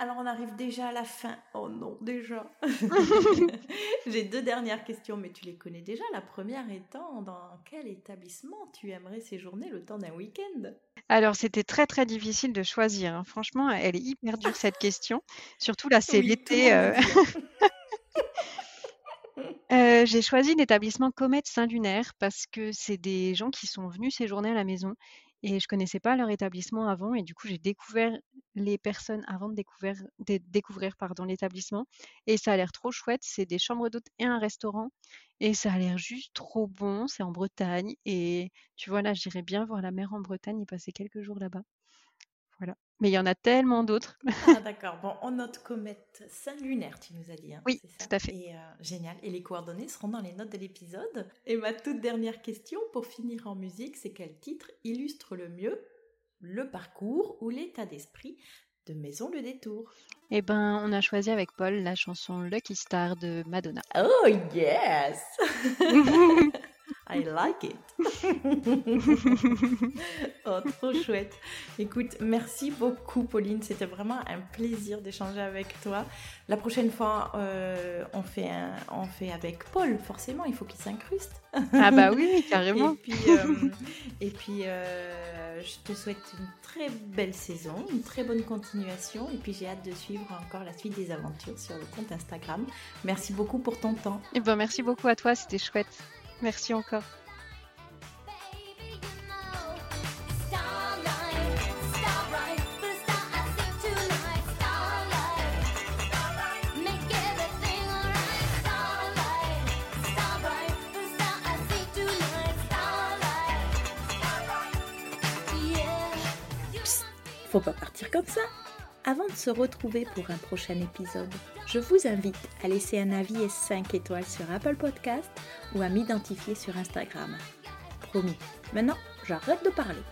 Alors on arrive déjà à la fin. Oh non, déjà. J'ai deux dernières questions, mais tu les connais déjà. La première étant, dans quel établissement tu aimerais séjourner le temps d'un week-end? Alors c'était très très difficile de choisir. Hein. Franchement, elle est hyper dure cette question. Surtout là, c'est l'été. Euh. Euh, j'ai choisi l'établissement Comète Saint-Lunaire parce que c'est des gens qui sont venus séjourner à la maison et je connaissais pas leur établissement avant et du coup j'ai découvert les personnes avant de découvrir, découvrir l'établissement et ça a l'air trop chouette. C'est des chambres d'hôtes et un restaurant et ça a l'air juste trop bon. C'est en Bretagne et tu vois là j'irais bien voir la mer en Bretagne et passer quelques jours là-bas. Voilà. Mais il y en a tellement d'autres. Ah, d'accord. Bon, on note comète Saint-Lunaire, tu nous as dit. Hein, oui, tout à fait. Et, euh, génial. Et les coordonnées seront dans les notes de l'épisode. Et ma toute dernière question, pour finir en musique, c'est quel titre illustre le mieux le parcours ou l'état d'esprit de Maison le Détour? Eh ben, on a choisi avec Paul la chanson Lucky Star de Madonna. Oh yes I like it. oh, trop chouette. Écoute, merci beaucoup, Pauline. C'était vraiment un plaisir d'échanger avec toi. La prochaine fois, euh, on, fait on fait avec Paul, forcément, il faut qu'il s'incruste. ah, bah oui, carrément. et puis, euh, et puis euh, je te souhaite une très belle saison, une très bonne continuation. Et puis, j'ai hâte de suivre encore la suite des aventures sur le compte Instagram. Merci beaucoup pour ton temps. Et eh ben, merci beaucoup à toi, c'était chouette. Merci encore. faut pas partir comme ça. Avant de se retrouver pour un prochain épisode, je vous invite à laisser un avis et 5 étoiles sur Apple Podcast ou à m'identifier sur Instagram. Promis, maintenant j'arrête de parler.